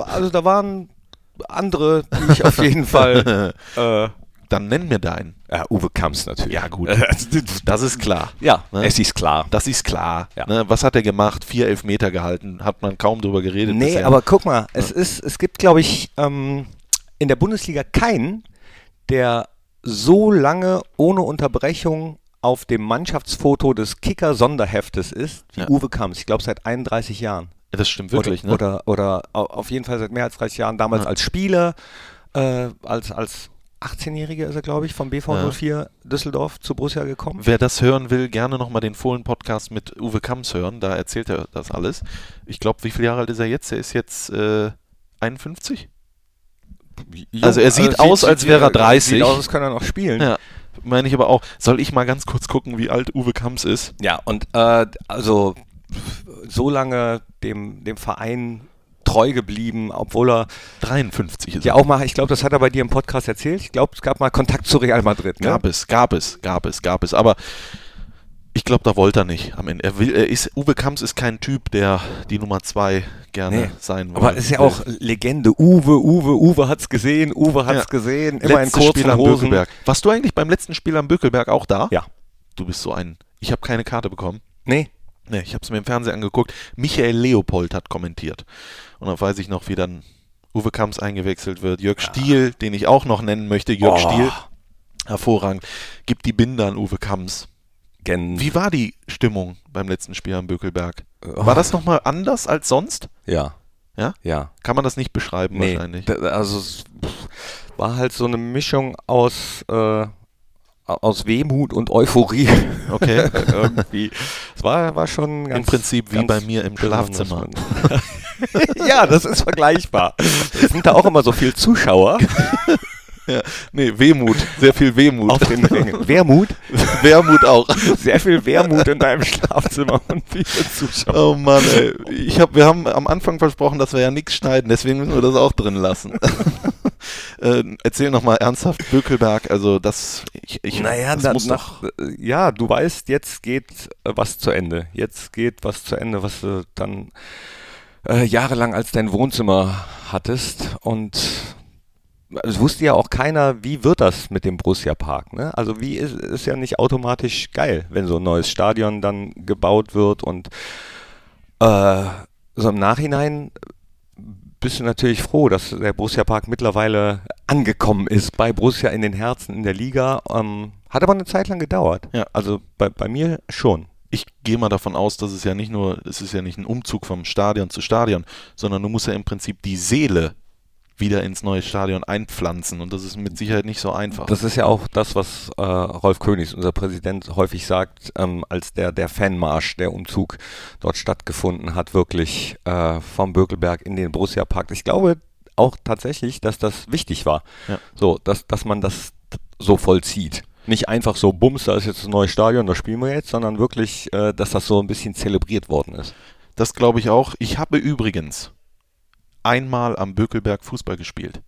also da waren andere, die ich auf jeden Fall. Äh, Dann nenn mir deinen. ja, Uwe Kamps natürlich. Ja, gut. Das ist klar. ja, Ne? es ist klar. Das ist klar. Ja. Ne? Was hat er gemacht? Vier Elfmeter gehalten. Hat man kaum drüber geredet. Nee, bisher. aber guck mal, es ist, es gibt, glaube ich, ähm, in der Bundesliga keinen, der so lange ohne Unterbrechung auf dem Mannschaftsfoto des Kicker-Sonderheftes ist wie Ja. Uwe Kamps. Ich glaube seit 31 Jahren. Das stimmt wirklich, oder, ne? oder, oder au- auf jeden Fall seit mehr als 30 Jahren. Damals Ja. als Spieler, äh, als, als 18-Jähriger ist er, glaube ich, vom BV 04 Düsseldorf zu Borussia gekommen. Wer das hören will, gerne nochmal den Fohlen-Podcast mit Uwe Kamps hören. Da erzählt er das alles. Ich glaube, wie viele Jahre alt ist er jetzt? Er ist jetzt äh, 51? Also er sieht aus, als wäre er 30. Sieht aus, als kann er noch spielen. Ja. Meine ich aber auch. Soll ich mal ganz kurz gucken, wie alt Uwe Kamps ist? Ja, und äh, also so lange dem, dem Verein treu geblieben, obwohl er 53 ist ja auch mal, ich glaube, das hat er bei dir im Podcast erzählt. Ich glaube, es gab mal Kontakt zu Real Madrid. Ne? Gab es, gab es, gab es, gab es. Aber ich glaube, da wollte er nicht am Ende. Er will, er ist, Uwe Kamps ist kein Typ, der die Nummer zwei gerne Nee. sein will. Aber es ist ja auch Legende. Uwe, Uwe, Uwe hat's gesehen, Uwe hat's Ja. gesehen, immer in kurzen Spiel am Hosen. Warst du eigentlich beim letzten Spiel am Bökelberg auch da? Ja. Du bist so ein. Ich habe keine Karte bekommen. Nee, Ne, ich habe es mir im Fernsehen angeguckt. Michael Leopold hat kommentiert. Und dann weiß ich noch, wie dann Uwe Kamps eingewechselt wird. Jörg Stiel, den ich auch noch nennen möchte. Jörg Oh. Stiel, hervorragend, gibt die Binder an Uwe Kamps. Gen Wie war die Stimmung beim letzten Spiel am Bökelberg? War das nochmal anders als sonst? Ja. Ja? Ja. Kann man das nicht beschreiben Nee, wahrscheinlich. also es war halt so eine Mischung aus, äh, aus Wehmut und Euphorie. Okay. Irgendwie. Es war, war schon ganz. Im Prinzip wie bei mir im. Schlafzimmer. ja, das ist vergleichbar. Es sind da auch immer so viele Zuschauer Ja. Nee, Wehmut. Sehr viel Wehmut. auf den Rängen. Wermut, Wermut auch. sehr viel Wermut in deinem Schlafzimmer und viele Zuschauer. Oh Mann, ey. Ich hab, wir haben am Anfang versprochen, dass wir ja nichts schneiden, deswegen müssen wir das auch drin lassen. äh, erzähl nochmal ernsthaft, Bökelberg, also das, ich, ich naja, das na, muss nach, doch, äh, ja, du weißt, jetzt geht äh, was zu Ende. Jetzt geht was zu Ende, was du dann äh, jahrelang als dein Wohnzimmer hattest. Und es wusste ja auch keiner, wie wird das mit dem Borussia Park. Ne? Also wie ist, ist ja nicht automatisch geil, wenn so ein neues Stadion dann gebaut wird und äh, so im Nachhinein bist du natürlich froh, dass der Borussia Park mittlerweile angekommen ist bei Borussia in den Herzen in der Liga. Ähm, hat aber eine Zeit lang gedauert. Ja. Also bei, bei mir schon. ich gehe mal davon aus, dass es ja nicht nur, es ist ja nicht ein Umzug vom Stadion zu Stadion, sondern du musst ja im Prinzip die Seele wieder ins neue Stadion einpflanzen und das ist mit Sicherheit nicht so einfach. Das ist ja auch das, was äh, Rolf Königs, unser Präsident, häufig sagt, ähm, als der, der Fanmarsch, der Umzug dort stattgefunden hat, wirklich äh, vom Bökelberg in den Borussia Park. Ich glaube auch tatsächlich, dass das wichtig war. Ja. So, dass, dass man das so vollzieht. Nicht einfach so, bums, da ist jetzt das neue Stadion, da spielen wir jetzt, sondern wirklich, äh, dass das so ein bisschen zelebriert worden ist. Das glaube ich auch. Ich habe übrigens einmal am Bökelberg Fußball gespielt.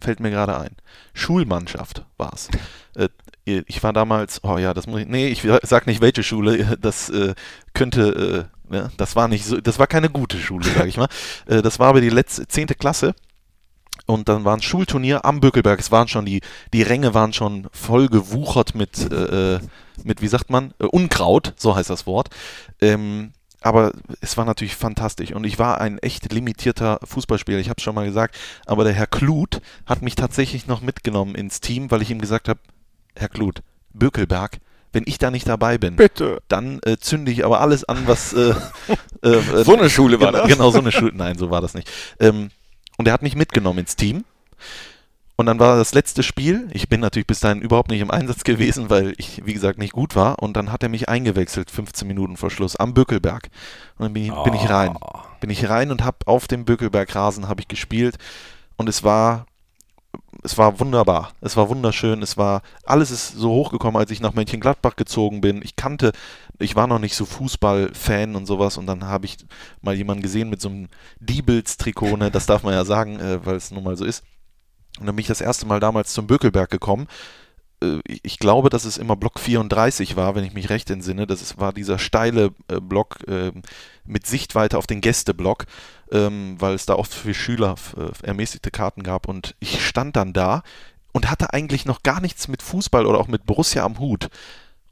Fällt mir gerade ein. Schulmannschaft war es. Äh, ich war damals, oh ja, das muss ich, nee, ich sag nicht welche Schule, das äh, könnte, äh, ja, das war nicht so, das war keine gute Schule, sag ich mal. Äh, das war aber die letzte, zehnte Klasse. Und dann war ein Schulturnier am Bökelberg. Es waren schon die, die Ränge waren schon voll gewuchert mit, äh, äh, mit wie sagt man, äh, Unkraut, so heißt das Wort. Ähm, aber es war natürlich fantastisch und ich war ein echt limitierter Fußballspieler, ich habe es schon mal gesagt, aber der Herr Kluth hat mich tatsächlich noch mitgenommen ins Team, weil ich ihm gesagt habe, Herr Kluth, Bökelberg, wenn ich da nicht dabei bin, Bitte. dann äh, zünde ich aber alles an, was äh, äh, äh, So eine Schule war genau, das? Genau, so eine Schule, nein, so war das nicht. Ähm, und er hat mich mitgenommen ins Team. Und dann war das letzte Spiel. Ich bin natürlich bis dahin überhaupt nicht im Einsatz gewesen, weil ich, wie gesagt, nicht gut war. Und dann hat er mich eingewechselt, 15 Minuten vor Schluss, am Bökelberg. Und dann bin ich, bin ich rein. Bin ich rein und habe auf dem Bökelberg-Rasen habe ich gespielt. Und es war, es war wunderbar. Es war wunderschön. Es war, alles ist so hochgekommen, als ich nach Mönchengladbach gezogen bin. Ich kannte, ich war noch nicht so Fußball-Fan und sowas. Und dann habe ich mal jemanden gesehen mit so einem Diebels-Trikot, ne? das darf man ja sagen, äh, weil es nun mal so ist. Und dann bin ich das erste Mal damals zum Bökelberg gekommen. Äh, ich- glaube, dass es immer Block 34 war, wenn ich mich recht entsinne. Das war dieser steile äh, Block ähm, mit Sichtweite auf den Gästeblock, ähm, weil es da oft für Schüler äh, ermäßigte Karten gab. Und ich stand dann da und hatte eigentlich noch gar nichts mit Fußball oder auch mit Borussia am Hut.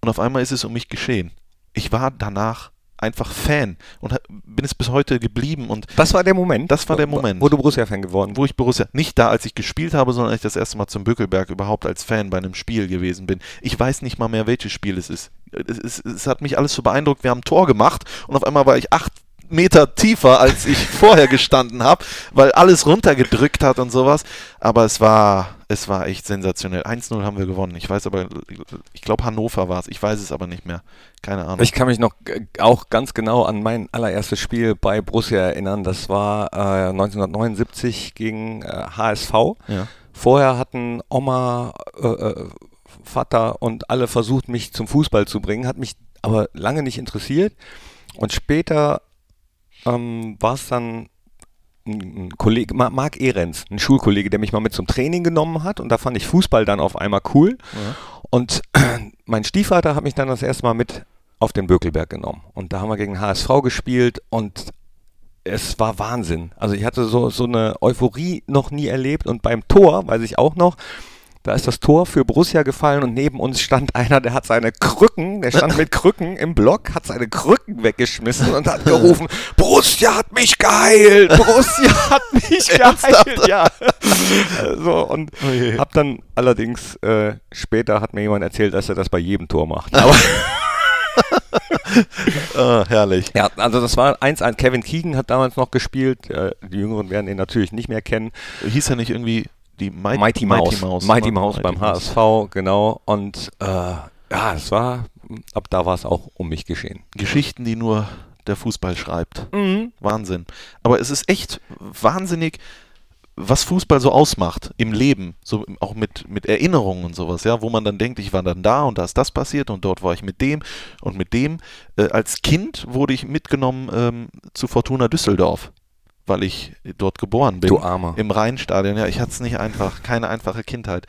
Und auf einmal ist es um mich geschehen. Ich war danach einfach Fan und bin es bis heute geblieben und Das war der Moment. Das war der Moment. Wo du Borussia-Fan geworden wo ich Borussia, nicht da, als ich gespielt habe, sondern als ich das erste Mal zum Bökelberg überhaupt als Fan bei einem Spiel gewesen bin. Ich weiß nicht mal mehr, welches Spiel es ist. Es, es, es hat mich alles so beeindruckt. Wir haben ein Tor gemacht und auf einmal war ich acht Meter tiefer, als ich vorher gestanden habe, weil alles runtergedrückt hat und sowas. Aber es war, es war echt sensationell. 1-0 haben wir gewonnen. Ich weiß aber, ich glaube Hannover war es. Ich weiß es aber nicht mehr. Keine Ahnung. Ich kann mich noch äh, auch ganz genau an mein allererstes Spiel bei Borussia erinnern. Das war äh, 1979 gegen äh, HSV. ja. Vorher hatten Oma, äh, äh, Vater und alle versucht, mich zum Fußball zu bringen, hat mich aber lange nicht interessiert. Und später ähm, war es dann ein Kollege, Ma- Marc Ehrens, ein Schulkollege, der mich mal mit zum Training genommen hat und da fand ich Fußball dann auf einmal cool. Und mein Stiefvater hat mich dann das erste Mal mit auf den Bökelberg genommen. Und da haben wir gegen HSV gespielt und es war Wahnsinn. Also ich hatte so, so eine Euphorie noch nie erlebt und beim Tor, weiß ich auch noch, Da ist das Tor für Borussia gefallen und neben uns stand einer, der hat seine Krücken, der stand mit Krücken im Block, hat seine Krücken weggeschmissen und hat gerufen, Borussia hat mich geheilt, Borussia hat mich geheilt, ja. So, und Oh hab dann allerdings, äh, später hat mir jemand erzählt, dass er das bei jedem Tor macht. Aber Ah, herrlich. ja, also das war 1-1. Kevin Keegan hat damals noch gespielt, äh, die Jüngeren werden ihn natürlich nicht mehr kennen. Hieß er nicht irgendwie die Mighty, Mighty Mouse. Mouse, Mighty Mouse Mighty beim Mouse. HSV, genau. Und äh, ja, es war, ab da war es auch um mich geschehen. Geschichten, die nur der Fußball schreibt. Mhm. Wahnsinn. Aber es ist echt wahnsinnig, was Fußball so ausmacht im Leben, so auch mit, mit Erinnerungen und sowas, ja, wo man dann denkt, ich war dann da und da ist das passiert und dort war ich mit dem und mit dem. Äh, als Kind wurde ich mitgenommen ähm, zu Fortuna Düsseldorf, weil ich dort geboren bin. Du Armer. Im Rheinstadion, ja, ich hatte es nicht einfach, keine einfache Kindheit.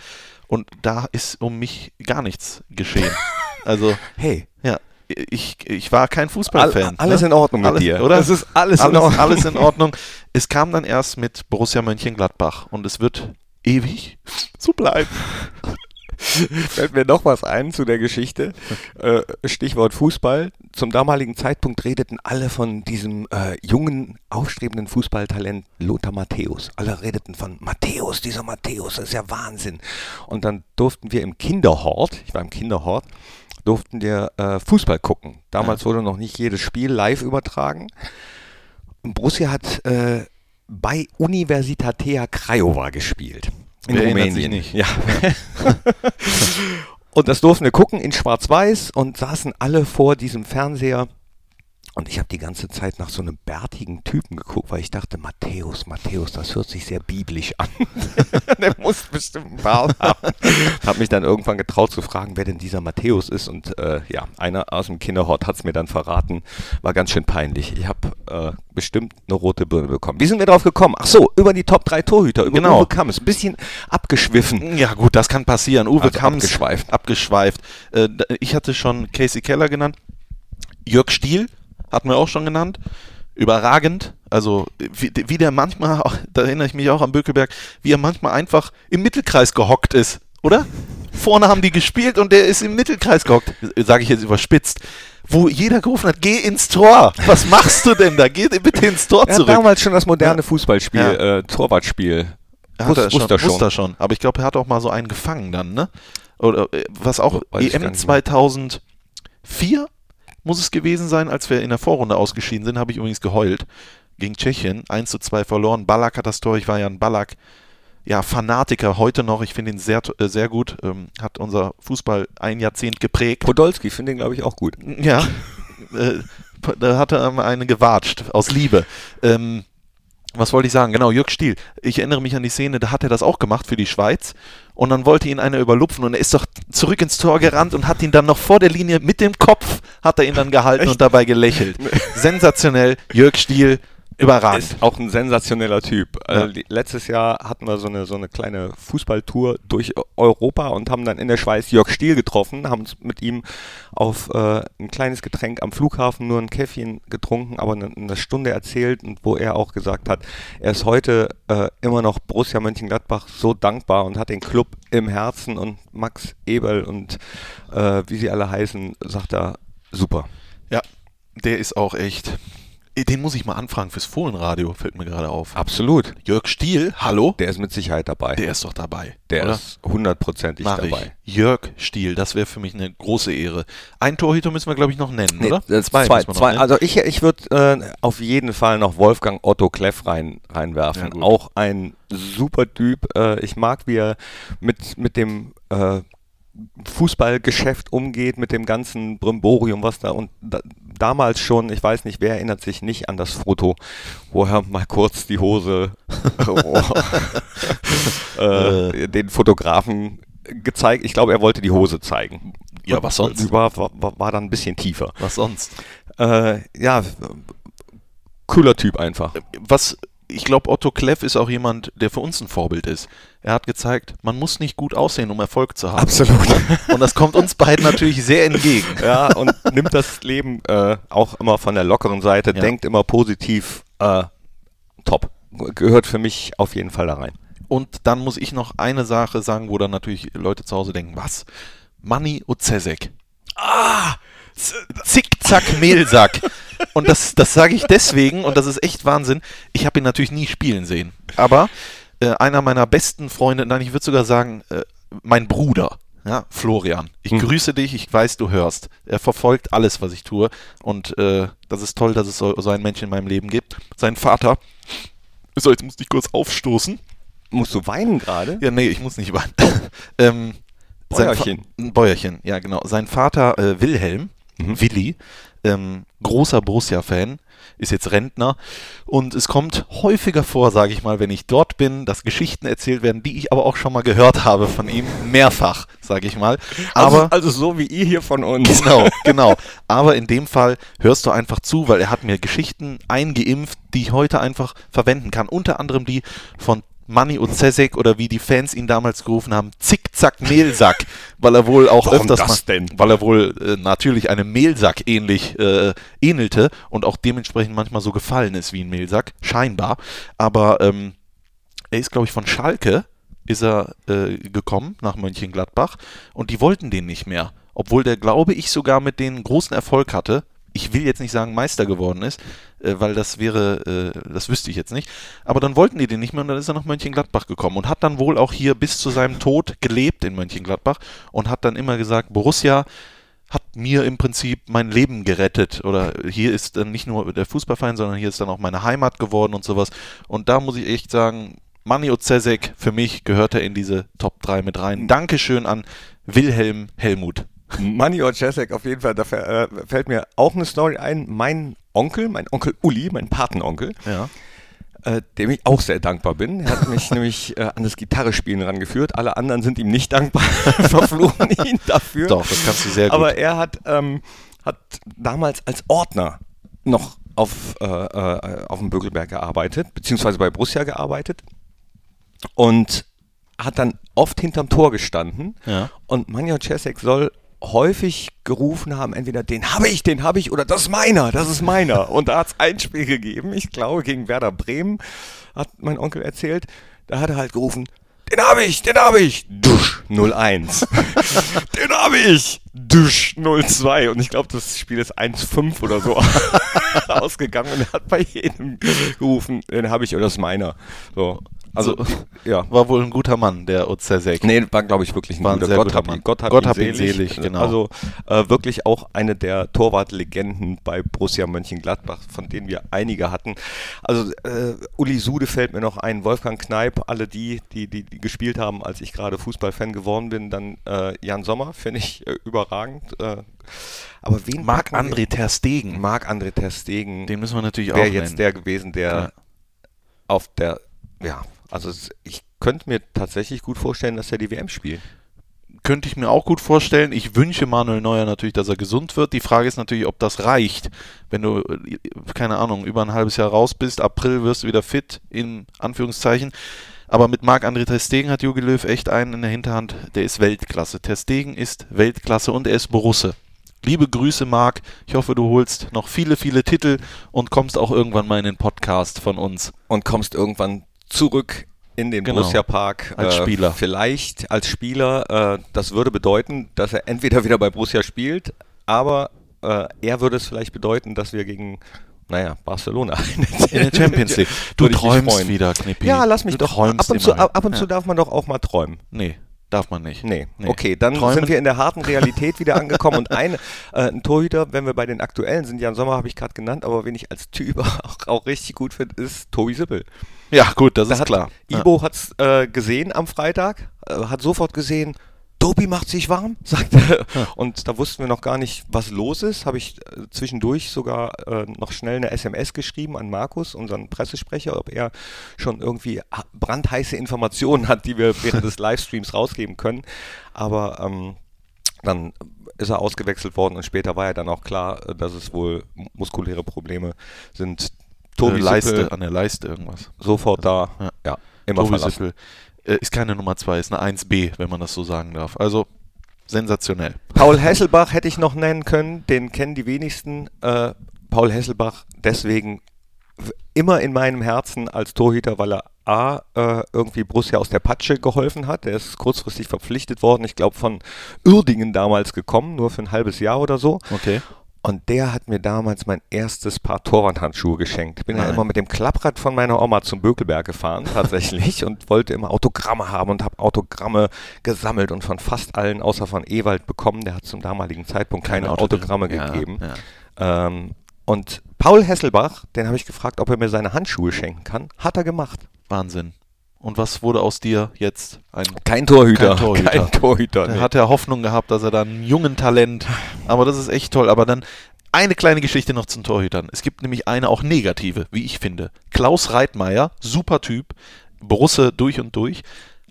Und da ist um mich gar nichts geschehen. Also, Hey, ja, ich, ich war kein Fußballfan. alles ne? in Ordnung mit Alles, dir. Oder? Es ist alles, in alles, Ordnung. alles in Ordnung. Es kam dann erst mit Borussia Mönchengladbach und es wird ewig so bleiben. Fällt mir noch was ein zu der Geschichte. Äh, Stichwort Fußball. Zum damaligen Zeitpunkt redeten alle von diesem äh, jungen, aufstrebenden Fußballtalent Lothar Matthäus. Alle redeten von Matthäus, dieser Matthäus, das ist ja Wahnsinn. Und dann durften wir im Kinderhort, ich war im Kinderhort, durften wir äh, Fußball gucken. Damals wurde noch nicht jedes Spiel live übertragen. Und Borussia hat äh, bei Universitatea Craiova gespielt. In Wer Rumänien. nicht? Ja. und das durften wir gucken in Schwarz-Weiß und saßen alle vor diesem Fernseher. Und ich habe die ganze Zeit nach so einem bärtigen Typen geguckt, weil ich dachte, Matthäus, Matthäus, das hört sich sehr biblisch an. Der muss bestimmt einen Bart haben. Habe mich dann irgendwann getraut zu fragen, wer denn dieser Matthäus ist. Und äh, ja, einer aus dem Kinderhort hat es mir dann verraten. War ganz schön peinlich. Ich habe äh, bestimmt eine rote Birne bekommen. Wie sind wir drauf gekommen? Ach so, über die Top 3 Torhüter, über Genau. Uwe Kammes. Ein bisschen abgeschwiffen. Ja gut, das kann passieren. Uwe Also Kamms abgeschweift. abgeschweift. Äh, ich hatte schon Casey Keller genannt. Jörg Stiel hatten wir auch schon genannt. Überragend. Also wie, wie der manchmal, da erinnere ich mich auch an Bökelberg, wie er manchmal einfach im Mittelkreis gehockt ist, oder? Vorne haben die gespielt und der ist im Mittelkreis gehockt. Sage ich jetzt überspitzt. Wo jeder gerufen hat, geh ins Tor. Was machst du denn da? Geh bitte ins Tor hat zurück. damals schon das moderne Ja. Fußballspiel, Ja. äh, Torwartspiel. Hat er Wus- wusste er schon, wusste schon. Aber ich glaube, er hat auch mal so einen gefangen dann, ne? Oder äh, was auch Weiß EM nicht mehr. 2004 muss es gewesen sein, als wir in der Vorrunde ausgeschieden sind, habe ich übrigens geheult. Gegen Tschechien, 1 zu 2 verloren. Ballack hat das Tor, ich war ja ein Ballack. Ja, Fanatiker heute noch. Ich finde ihn sehr, äh, sehr gut. Ähm, hat unser Fußball ein Jahrzehnt geprägt. Podolski finde ihn, glaube ich, auch gut. Ja, äh, da hat er einmal eine gewatscht, aus Liebe. Ähm, was wollte ich sagen? Genau, Jörg Stiel. Ich erinnere mich an die Szene, da hat er das auch gemacht für die Schweiz. Und dann wollte ihn einer überlupfen und er ist doch zurück ins Tor gerannt und hat ihn dann noch vor der Linie mit dem Kopf, hat er ihn dann gehalten und dabei gelächelt. Sensationell, Jörg Stiel, überragend. Ist auch ein sensationeller Typ. Also Ja. letztes Jahr hatten wir so eine, so eine kleine Fußballtour durch Europa und haben dann in der Schweiz Jörg Stiel getroffen, haben uns mit ihm auf äh, ein kleines Getränk am Flughafen nur ein Käffchen getrunken, aber eine, eine Stunde erzählt und wo er auch gesagt hat, er ist heute äh, immer noch Borussia Mönchengladbach so dankbar und hat den Club im Herzen und Max Eberl und äh, wie sie alle heißen, sagt er, super. Ja, der ist auch echt. Den muss ich mal anfragen fürs Fohlenradio, fällt mir gerade auf. Absolut. Jörg Stiel, hallo? Der ist mit Sicherheit dabei. Der ist doch dabei. Der oder? ist hundertprozentig dabei. ich. Jörg Stiel, das wäre für mich eine große Ehre. Ein Torhüter müssen wir, glaube ich, noch nennen, Nee, oder? äh, zwei, zwei. nennen. Also ich, ich würde äh, auf jeden Fall noch Wolfgang Otto Kleff rein, Ja, reinwerfen. gut. Auch ein super Typ. Äh, ich mag, wie er mit, mit dem äh, Fußballgeschäft umgeht, mit dem ganzen Brimborium, was da und da, damals schon, ich weiß nicht, wer erinnert sich nicht an das Foto, wo er mal kurz die Hose äh, den Fotografen gezeigt, ich glaube, er wollte die Hose zeigen. Ja, was sonst? Die war, war, war dann ein bisschen tiefer. Was sonst? Äh, ja, cooler Typ einfach. Was, ich glaube, Otto Kleff ist auch jemand, der für uns ein Vorbild ist. Er hat gezeigt, man muss nicht gut aussehen, um Erfolg zu haben. Absolut. Und das kommt uns beiden natürlich sehr entgegen. ja, und nimmt das Leben äh, auch immer von der lockeren Seite, Ja. denkt immer positiv. Äh, top. Gehört für mich auf jeden Fall da rein. Und dann muss ich noch eine Sache sagen, wo dann natürlich Leute zu Hause denken, was? Manni Ozesek. Ah! Zickzack Mehlsack. Und das, das sage ich deswegen, und das ist echt Wahnsinn, ich habe ihn natürlich nie spielen sehen. Aber äh, einer meiner besten Freunde, nein, ich würde sogar sagen, äh, mein Bruder, ja, Florian. Ich Hm. grüße dich, ich weiß, du hörst. Er verfolgt alles, was ich tue. Und äh, das ist toll, dass es so, so ein Mensch in meinem Leben gibt. Sein Vater. So, jetzt musste ich kurz aufstoßen. Musst du weinen gerade? Ja, nee, ich muss nicht weinen. ähm, Bäuerchen. Ein Bäuerchen, ja, genau. Sein Vater äh, Wilhelm, Mhm. Willi, ähm, großer Borussia-Fan, ist jetzt Rentner. Und es kommt häufiger vor, sage ich mal, wenn ich dort bin, dass Geschichten erzählt werden, die ich aber auch schon mal gehört habe von ihm. Mehrfach, sage ich mal. Aber. also, also so wie ihr hier von uns. Genau, genau. Aber in dem Fall hörst du einfach zu, weil er hat mir Geschichten eingeimpft, die ich heute einfach verwenden kann. Unter anderem die von Manni und Zezek oder wie die Fans ihn damals gerufen haben, Zickzack Mehlsack, weil er wohl auch Warum öfters das denn? weil er wohl äh, natürlich einem Mehlsack ähnlich äh, ähnelte und auch dementsprechend manchmal so gefallen ist wie ein Mehlsack, scheinbar. Aber ähm, er ist, glaube ich, von Schalke ist er äh, gekommen nach Mönchengladbach und die wollten den nicht mehr. Obwohl der, glaube ich, sogar mit denen großen Erfolg hatte. Ich will jetzt nicht sagen Meister geworden ist, äh, weil das wäre, äh, das wüsste ich jetzt nicht. Aber dann wollten die den nicht mehr und dann ist er nach Mönchengladbach gekommen und hat dann wohl auch hier bis zu seinem Tod gelebt in Mönchengladbach und hat dann immer gesagt, Borussia hat mir im Prinzip mein Leben gerettet. Oder hier ist dann nicht nur der Fußballverein, sondern hier ist dann auch meine Heimat geworden und sowas. Und da muss ich echt sagen, Manni Ozesek, für mich gehört er in diese Top 3 mit rein. Dankeschön an Wilhelm Helmut. Manny Ocesek auf jeden Fall, da äh, fällt mir auch eine Story ein. Mein Onkel, mein Onkel Uli, mein Patenonkel, Ja. äh, dem ich auch sehr dankbar bin. Er hat mich nämlich äh, an das Gitarrespielen rangeführt. Alle anderen sind ihm nicht dankbar, verfluchen ihn dafür. Doch, das kannst du sehr gut. Aber er hat, ähm, hat damals als Ordner noch auf, äh, äh, auf dem Bögelberg gearbeitet, beziehungsweise bei Borussia gearbeitet. Und hat dann oft hinterm Tor gestanden. Ja. Und Manja Cesek soll häufig gerufen haben, entweder den habe ich, den habe ich oder das ist meiner, das ist meiner. Und da hat es ein Spiel gegeben, ich glaube gegen Werder Bremen, hat mein Onkel erzählt, da hat er halt gerufen, den habe ich, den habe ich, Dusch 01. den habe ich, Dusch 02. Und ich glaube, das Spiel ist 1-5 oder so ausgegangen und er hat bei jedem gerufen, den habe ich oder das ist meiner. So. Also, So. ja. War wohl ein guter Mann, der Ozesek. Nee, war glaube ich wirklich ein War ein guter sehr Gott, guter hab Mann. ihn, Gott hab Gott ihn hab ihn selig. selig, genau. Also äh, wirklich auch eine der Torwartlegenden bei Borussia Mönchengladbach, von denen wir einige hatten. Also äh, Uli Sude fällt mir noch ein, Wolfgang Kneip, alle die, die, die, die gespielt haben, als ich gerade Fußballfan geworden bin. Dann äh, Jan Sommer, finde ich äh, überragend. Äh, aber wen packen wir- Marc-André Ter Stegen. Marc-André Ter Stegen Den müssen wir natürlich auch wäre jetzt nennen. der gewesen, der Ja. auf der, ja, also ich könnte mir tatsächlich gut vorstellen, dass er die WM spielt. könnte ich mir auch gut vorstellen. Ich wünsche Manuel Neuer natürlich, dass er gesund wird. Die Frage ist natürlich, ob das reicht. Wenn du, keine Ahnung, über ein halbes Jahr raus bist, April wirst du wieder fit, in Anführungszeichen. Aber mit Marc-André Ter Stegen hat Jogi Löw echt einen in der Hinterhand, der ist Weltklasse. Ter Stegen ist Weltklasse und er ist Borusse. Liebe Grüße, Marc. Ich hoffe, du holst noch viele, viele Titel und kommst auch irgendwann mal in den Podcast von uns. und kommst irgendwann zurück in den Genau. Borussia Park Als Spieler. Vielleicht als Spieler. Äh, das würde bedeuten, dass er entweder wieder bei Borussia spielt, aber äh, er würde es vielleicht bedeuten, dass wir gegen, naja, Barcelona In der Champions League. Du träumst wieder, Knippi. Ja, lass mich du doch. Ab und, zu, ab, und zu Ja. darf man doch auch mal träumen. Nee, darf man nicht. Nee. Nee. Okay, dann Träumen- sind wir in der harten Realität wieder angekommen und ein, äh, ein Torhüter, wenn wir bei den aktuellen sind, Jan Sommer habe ich gerade genannt, aber wen ich als Typ auch, auch richtig gut finde, ist Tobi Sippel. Ja, gut, das Da ist hat, klar. Ja. Ibo hat es äh, gesehen am Freitag, äh, hat sofort gesehen, Tobi macht sich warm, sagt er. Und da wussten wir noch gar nicht, was los ist. Habe ich äh, zwischendurch sogar äh, noch schnell eine SMS geschrieben an Markus, unseren Pressesprecher, ob er schon irgendwie ha- brandheiße Informationen hat, die wir während des Livestreams rausgeben können. Aber ähm, dann ist er ausgewechselt worden und später war ja dann auch klar, äh, dass es wohl muskuläre Probleme sind. Tobi Leiste, Sippel an der Leiste irgendwas. sofort da. Ja. Ja, immer Tobi verlassen. Sippel. Äh, ist keine Nummer 2, ist eine 1b, wenn man das so sagen darf. Also sensationell. Paul Hesselbach hätte ich noch nennen können, den kennen die wenigsten. Äh, Paul Hesselbach deswegen immer in meinem Herzen als Torhüter, weil er A, äh, irgendwie Borussia aus der Patsche geholfen hat. Der ist kurzfristig verpflichtet worden, ich glaube von Uerdingen damals gekommen, nur für ein halbes Jahr oder so. Okay. Und der hat mir damals mein erstes Paar Torwandhandschuhe geschenkt. Ich bin ja Nein. immer mit dem Klapprad von meiner Oma zum Bökelberg gefahren, tatsächlich, und wollte immer Autogramme haben und habe Autogramme gesammelt und von fast allen, außer von Ewald, bekommen. Der hat zum damaligen Zeitpunkt keine, Keine Autogramme Autogramme, ja, gegeben. ja. Ähm, und Paul Hesselbach, den habe ich gefragt, ob er mir seine Handschuhe schenken kann. Hat er gemacht. Wahnsinn. Und was wurde aus dir jetzt? Ein Kein Torhüter. Kein Torhüter. Kein Torhüter. Er nee. hat ja Hoffnung gehabt, dass er da einen jungen Talent. Aber das ist echt toll. Aber dann eine kleine Geschichte noch zum Torhütern. Es gibt nämlich eine auch negative, wie ich finde. Klaus Reitmeier, super Typ, Borusse durch und durch,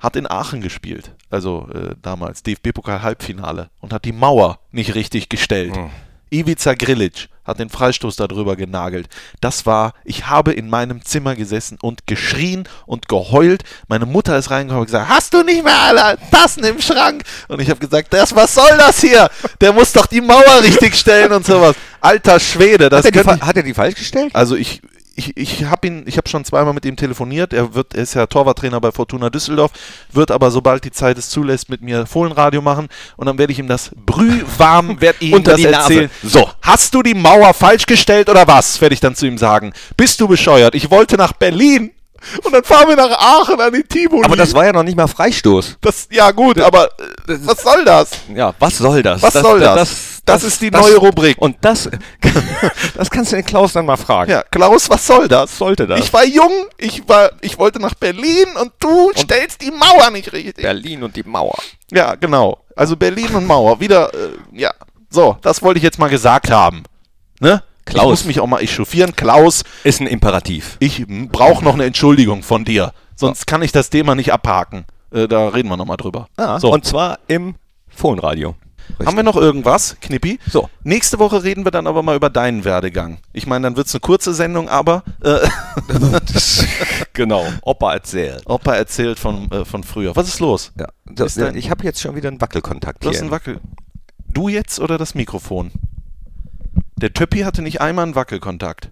hat in Aachen gespielt. Also äh, damals DFB-Pokal-Halbfinale und hat die Mauer nicht richtig gestellt. Hm. Ivica Grilic hat den Freistoß darüber genagelt. Das war, ich habe in meinem Zimmer gesessen und geschrien und geheult. Meine Mutter ist reingekommen und gesagt, hast du nicht mehr alle Tassen im Schrank? Und ich habe gesagt, das, was soll das hier? Der muss doch die Mauer richtig stellen und sowas. Alter Schwede, das Hat er, die, hat er die falsch gestellt? also ich, ich, ich habe ihn, ich habe schon zweimal mit ihm telefoniert. Er wird, er ist ja Torwarttrainer bei Fortuna Düsseldorf, wird aber sobald die Zeit es zulässt mit mir Fohlenradio machen und dann werde ich ihm das brühwarm, werde ihm Unter das die Nase. erzählen. So, hast du die Mauer falsch gestellt oder was? Werde ich dann zu ihm sagen. Bist du bescheuert? Ich wollte nach Berlin und dann fahren wir nach Aachen an die Tivoli. Aber das war ja noch nicht mal Freistoß. das, ja gut, aber äh, was soll das? Ja, was soll das? Was soll das? Das ist die neue Rubrik. Und das, das kannst du den Klaus dann mal fragen. Ja, Klaus, was soll das? sollte das? Ich war jung, ich war, ich wollte nach Berlin und du stellst die Mauer nicht richtig. Berlin und die Mauer. Ja, genau. Also Berlin und Mauer. Wieder, äh, ja. So, das wollte ich jetzt mal gesagt haben. Ne? Klaus. Ich muss mich auch mal echauffieren. Klaus, Ist ein Imperativ. ich brauche noch eine Entschuldigung von dir. Sonst kann ich das Thema nicht abhaken. Äh, da reden wir nochmal drüber. so. Und zwar im Fohlenradio. Haben wir noch irgendwas, Knippi? So. Nächste Woche reden wir dann aber mal über deinen Werdegang. Ich meine, dann wird es eine kurze Sendung, aber äh, genau. Opa erzählt. Opa erzählt von, äh, von früher. Was ist los? Ja, das, Ist dein- ich habe jetzt schon wieder einen Wackelkontakt Du hast einen Wackel. Du jetzt oder das Mikrofon? Der Töppi hatte nicht einmal einen Wackelkontakt.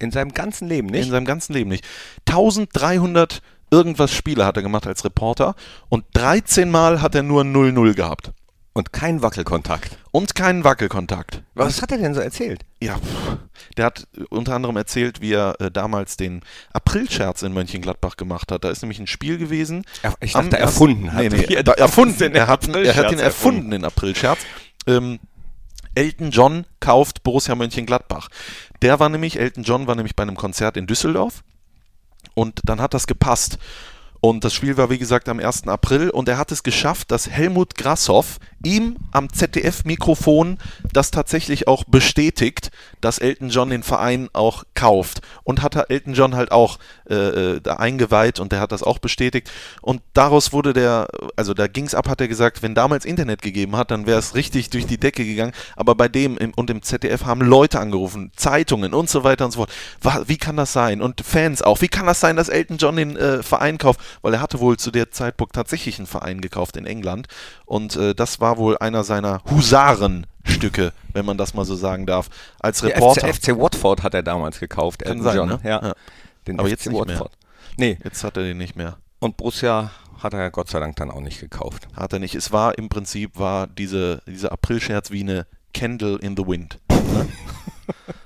in seinem ganzen Leben In nicht. seinem ganzen Leben nicht. 1300 irgendwas Spiele hat er gemacht als Reporter und 13 Mal hat er nur 0-0 gehabt. Und kein Wackelkontakt. Und keinen Wackelkontakt. Was hat er denn so erzählt? Ja, pff. der hat äh, unter anderem erzählt, wie er äh, damals den Aprilscherz in Mönchengladbach gemacht hat. Da ist nämlich ein Spiel gewesen. Er- ich dachte, ersten- erfunden hat. Nee, nee, er erfunden. Er hat, er hat ihn erfunden, den Aprilscherz. Ähm, Elton John kauft Borussia Mönchengladbach. Der war nämlich, Elton John war nämlich bei einem Konzert in Düsseldorf und dann hat das gepasst. Und das Spiel war, wie gesagt, am 1. April und er hat es geschafft, dass Helmut Grasshoff ihm am ZDF-Mikrofon das tatsächlich auch bestätigt, dass Elton John den Verein auch kauft. Und hat Elton John halt auch äh, äh, da eingeweiht und der hat das auch bestätigt. Und daraus wurde der, also da ging es ab, hat er gesagt, wenn damals Internet gegeben hat, dann wäre es richtig durch die Decke gegangen. Aber bei dem im, und im ZDF haben Leute angerufen, Zeitungen und so weiter und so fort. Wie kann das sein? Und Fans auch. Wie kann das sein, dass Elton John den äh, Verein kauft? Weil er hatte wohl zu der Zeitpunkt tatsächlich einen Verein gekauft in England. Und äh, das war wohl einer seiner Husarenstücke, wenn man das mal so sagen darf, als Der Reporter. FC, FC Watford hat er damals gekauft. Elton sein, John. ne? Ja. Ja. Den Aber FC jetzt nicht mehr. Watford. Nee, Jetzt hat er den nicht mehr. und Borussia hat er Gott sei Dank dann auch nicht gekauft. Hat er nicht. Es war im Prinzip war diese, dieser Aprilscherz wie eine Candle in the wind.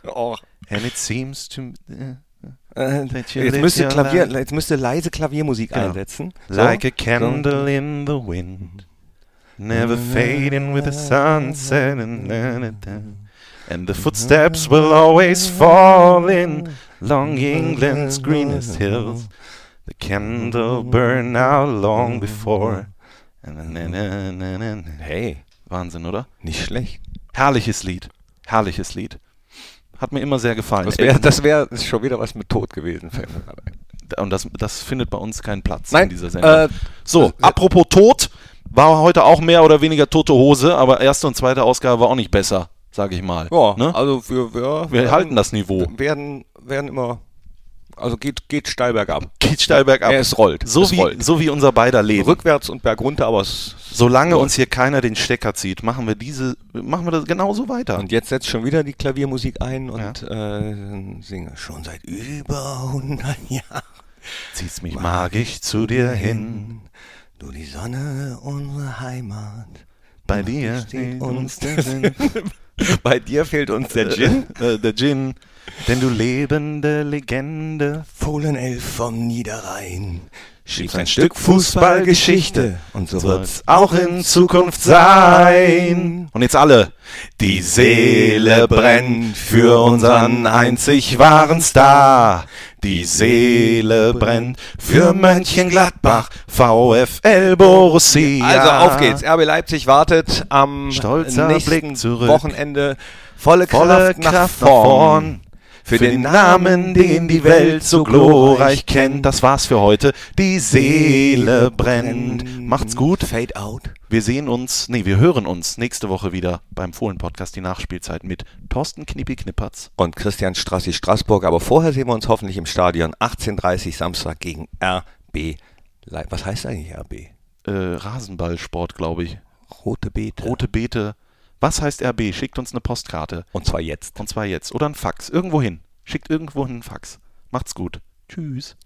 Oh. And it seems to you jetzt, müsste Klavier, jetzt müsste leise Klaviermusik Genau. einsetzen. like so. a candle in the wind, never fading with the sunset. And, the footsteps will always fall in long England's greenest hills. The candle burned out long before. Hey, Wahnsinn, oder? nicht schlecht. Herrliches Lied. Herrliches Lied. Hat mir immer sehr gefallen. Das wäre das wär schon wieder was mit Tod gewesen. Und das, das findet bei uns keinen Platz Nein, in dieser Sendung. äh, so, äh, apropos Tod, war heute auch mehr oder weniger tote Hose, aber erste und zweite Ausgabe war auch nicht besser, sage ich mal. Ja, ne? also wir, wir, Wir halten das Niveau. Werden, werden immer, also geht, geht steil bergab. Geht steil bergab. Ja, es rollt. So, es wie, rollt. so wie unser beider Leben. Rückwärts und bergunter, aber es. Solange rollt. uns hier keiner den Stecker zieht, machen wir diese, machen wir das genauso weiter. Und jetzt setzt schon wieder die Klaviermusik ein und äh, singe schon seit über 100 Jahren. ziehst mich magisch zu dir hin. Du die Sonne, unsere Heimat. Bei dir steht uns uns der Sinn. Bei dir fehlt uns der Gin. Äh, der Gin. Denn du lebende Legende. Fohlenelf vom Niederrhein. Schrieb ein Stück Fußballgeschichte. Und so Wird's auch in Zukunft sein. Und jetzt alle. Die Seele brennt für unseren einzig wahren Star. Die Seele brennt für Mönchengladbach, VfL Borussia. Also auf geht's. RB Leipzig wartet am Stolzer nächsten. Wochenende volle Kraft, Volle nach Kraft vorn. Für den Namen, den die Welt so glorreich kennt. Das war's für heute. Die Seele brennt. Macht's gut. Fade out. Wir sehen uns, nee, wir hören uns nächste Woche wieder beim Fohlen-Podcast, die Nachspielzeit mit Thorsten Knippi-Knippertz. Und Christian Strassi Straßburg. Aber vorher sehen wir uns hoffentlich im Stadion 18.30 Samstag gegen RB. Was heißt eigentlich RB? Äh, Rasenballsport, glaube ich. Rote Beete. Rote Beete. Was heißt RB? Schickt uns eine Postkarte. Und zwar jetzt. Und zwar jetzt. Oder ein Fax. Irgendwo hin. Schickt irgendwo hin ein Fax. Macht's gut. Tschüss.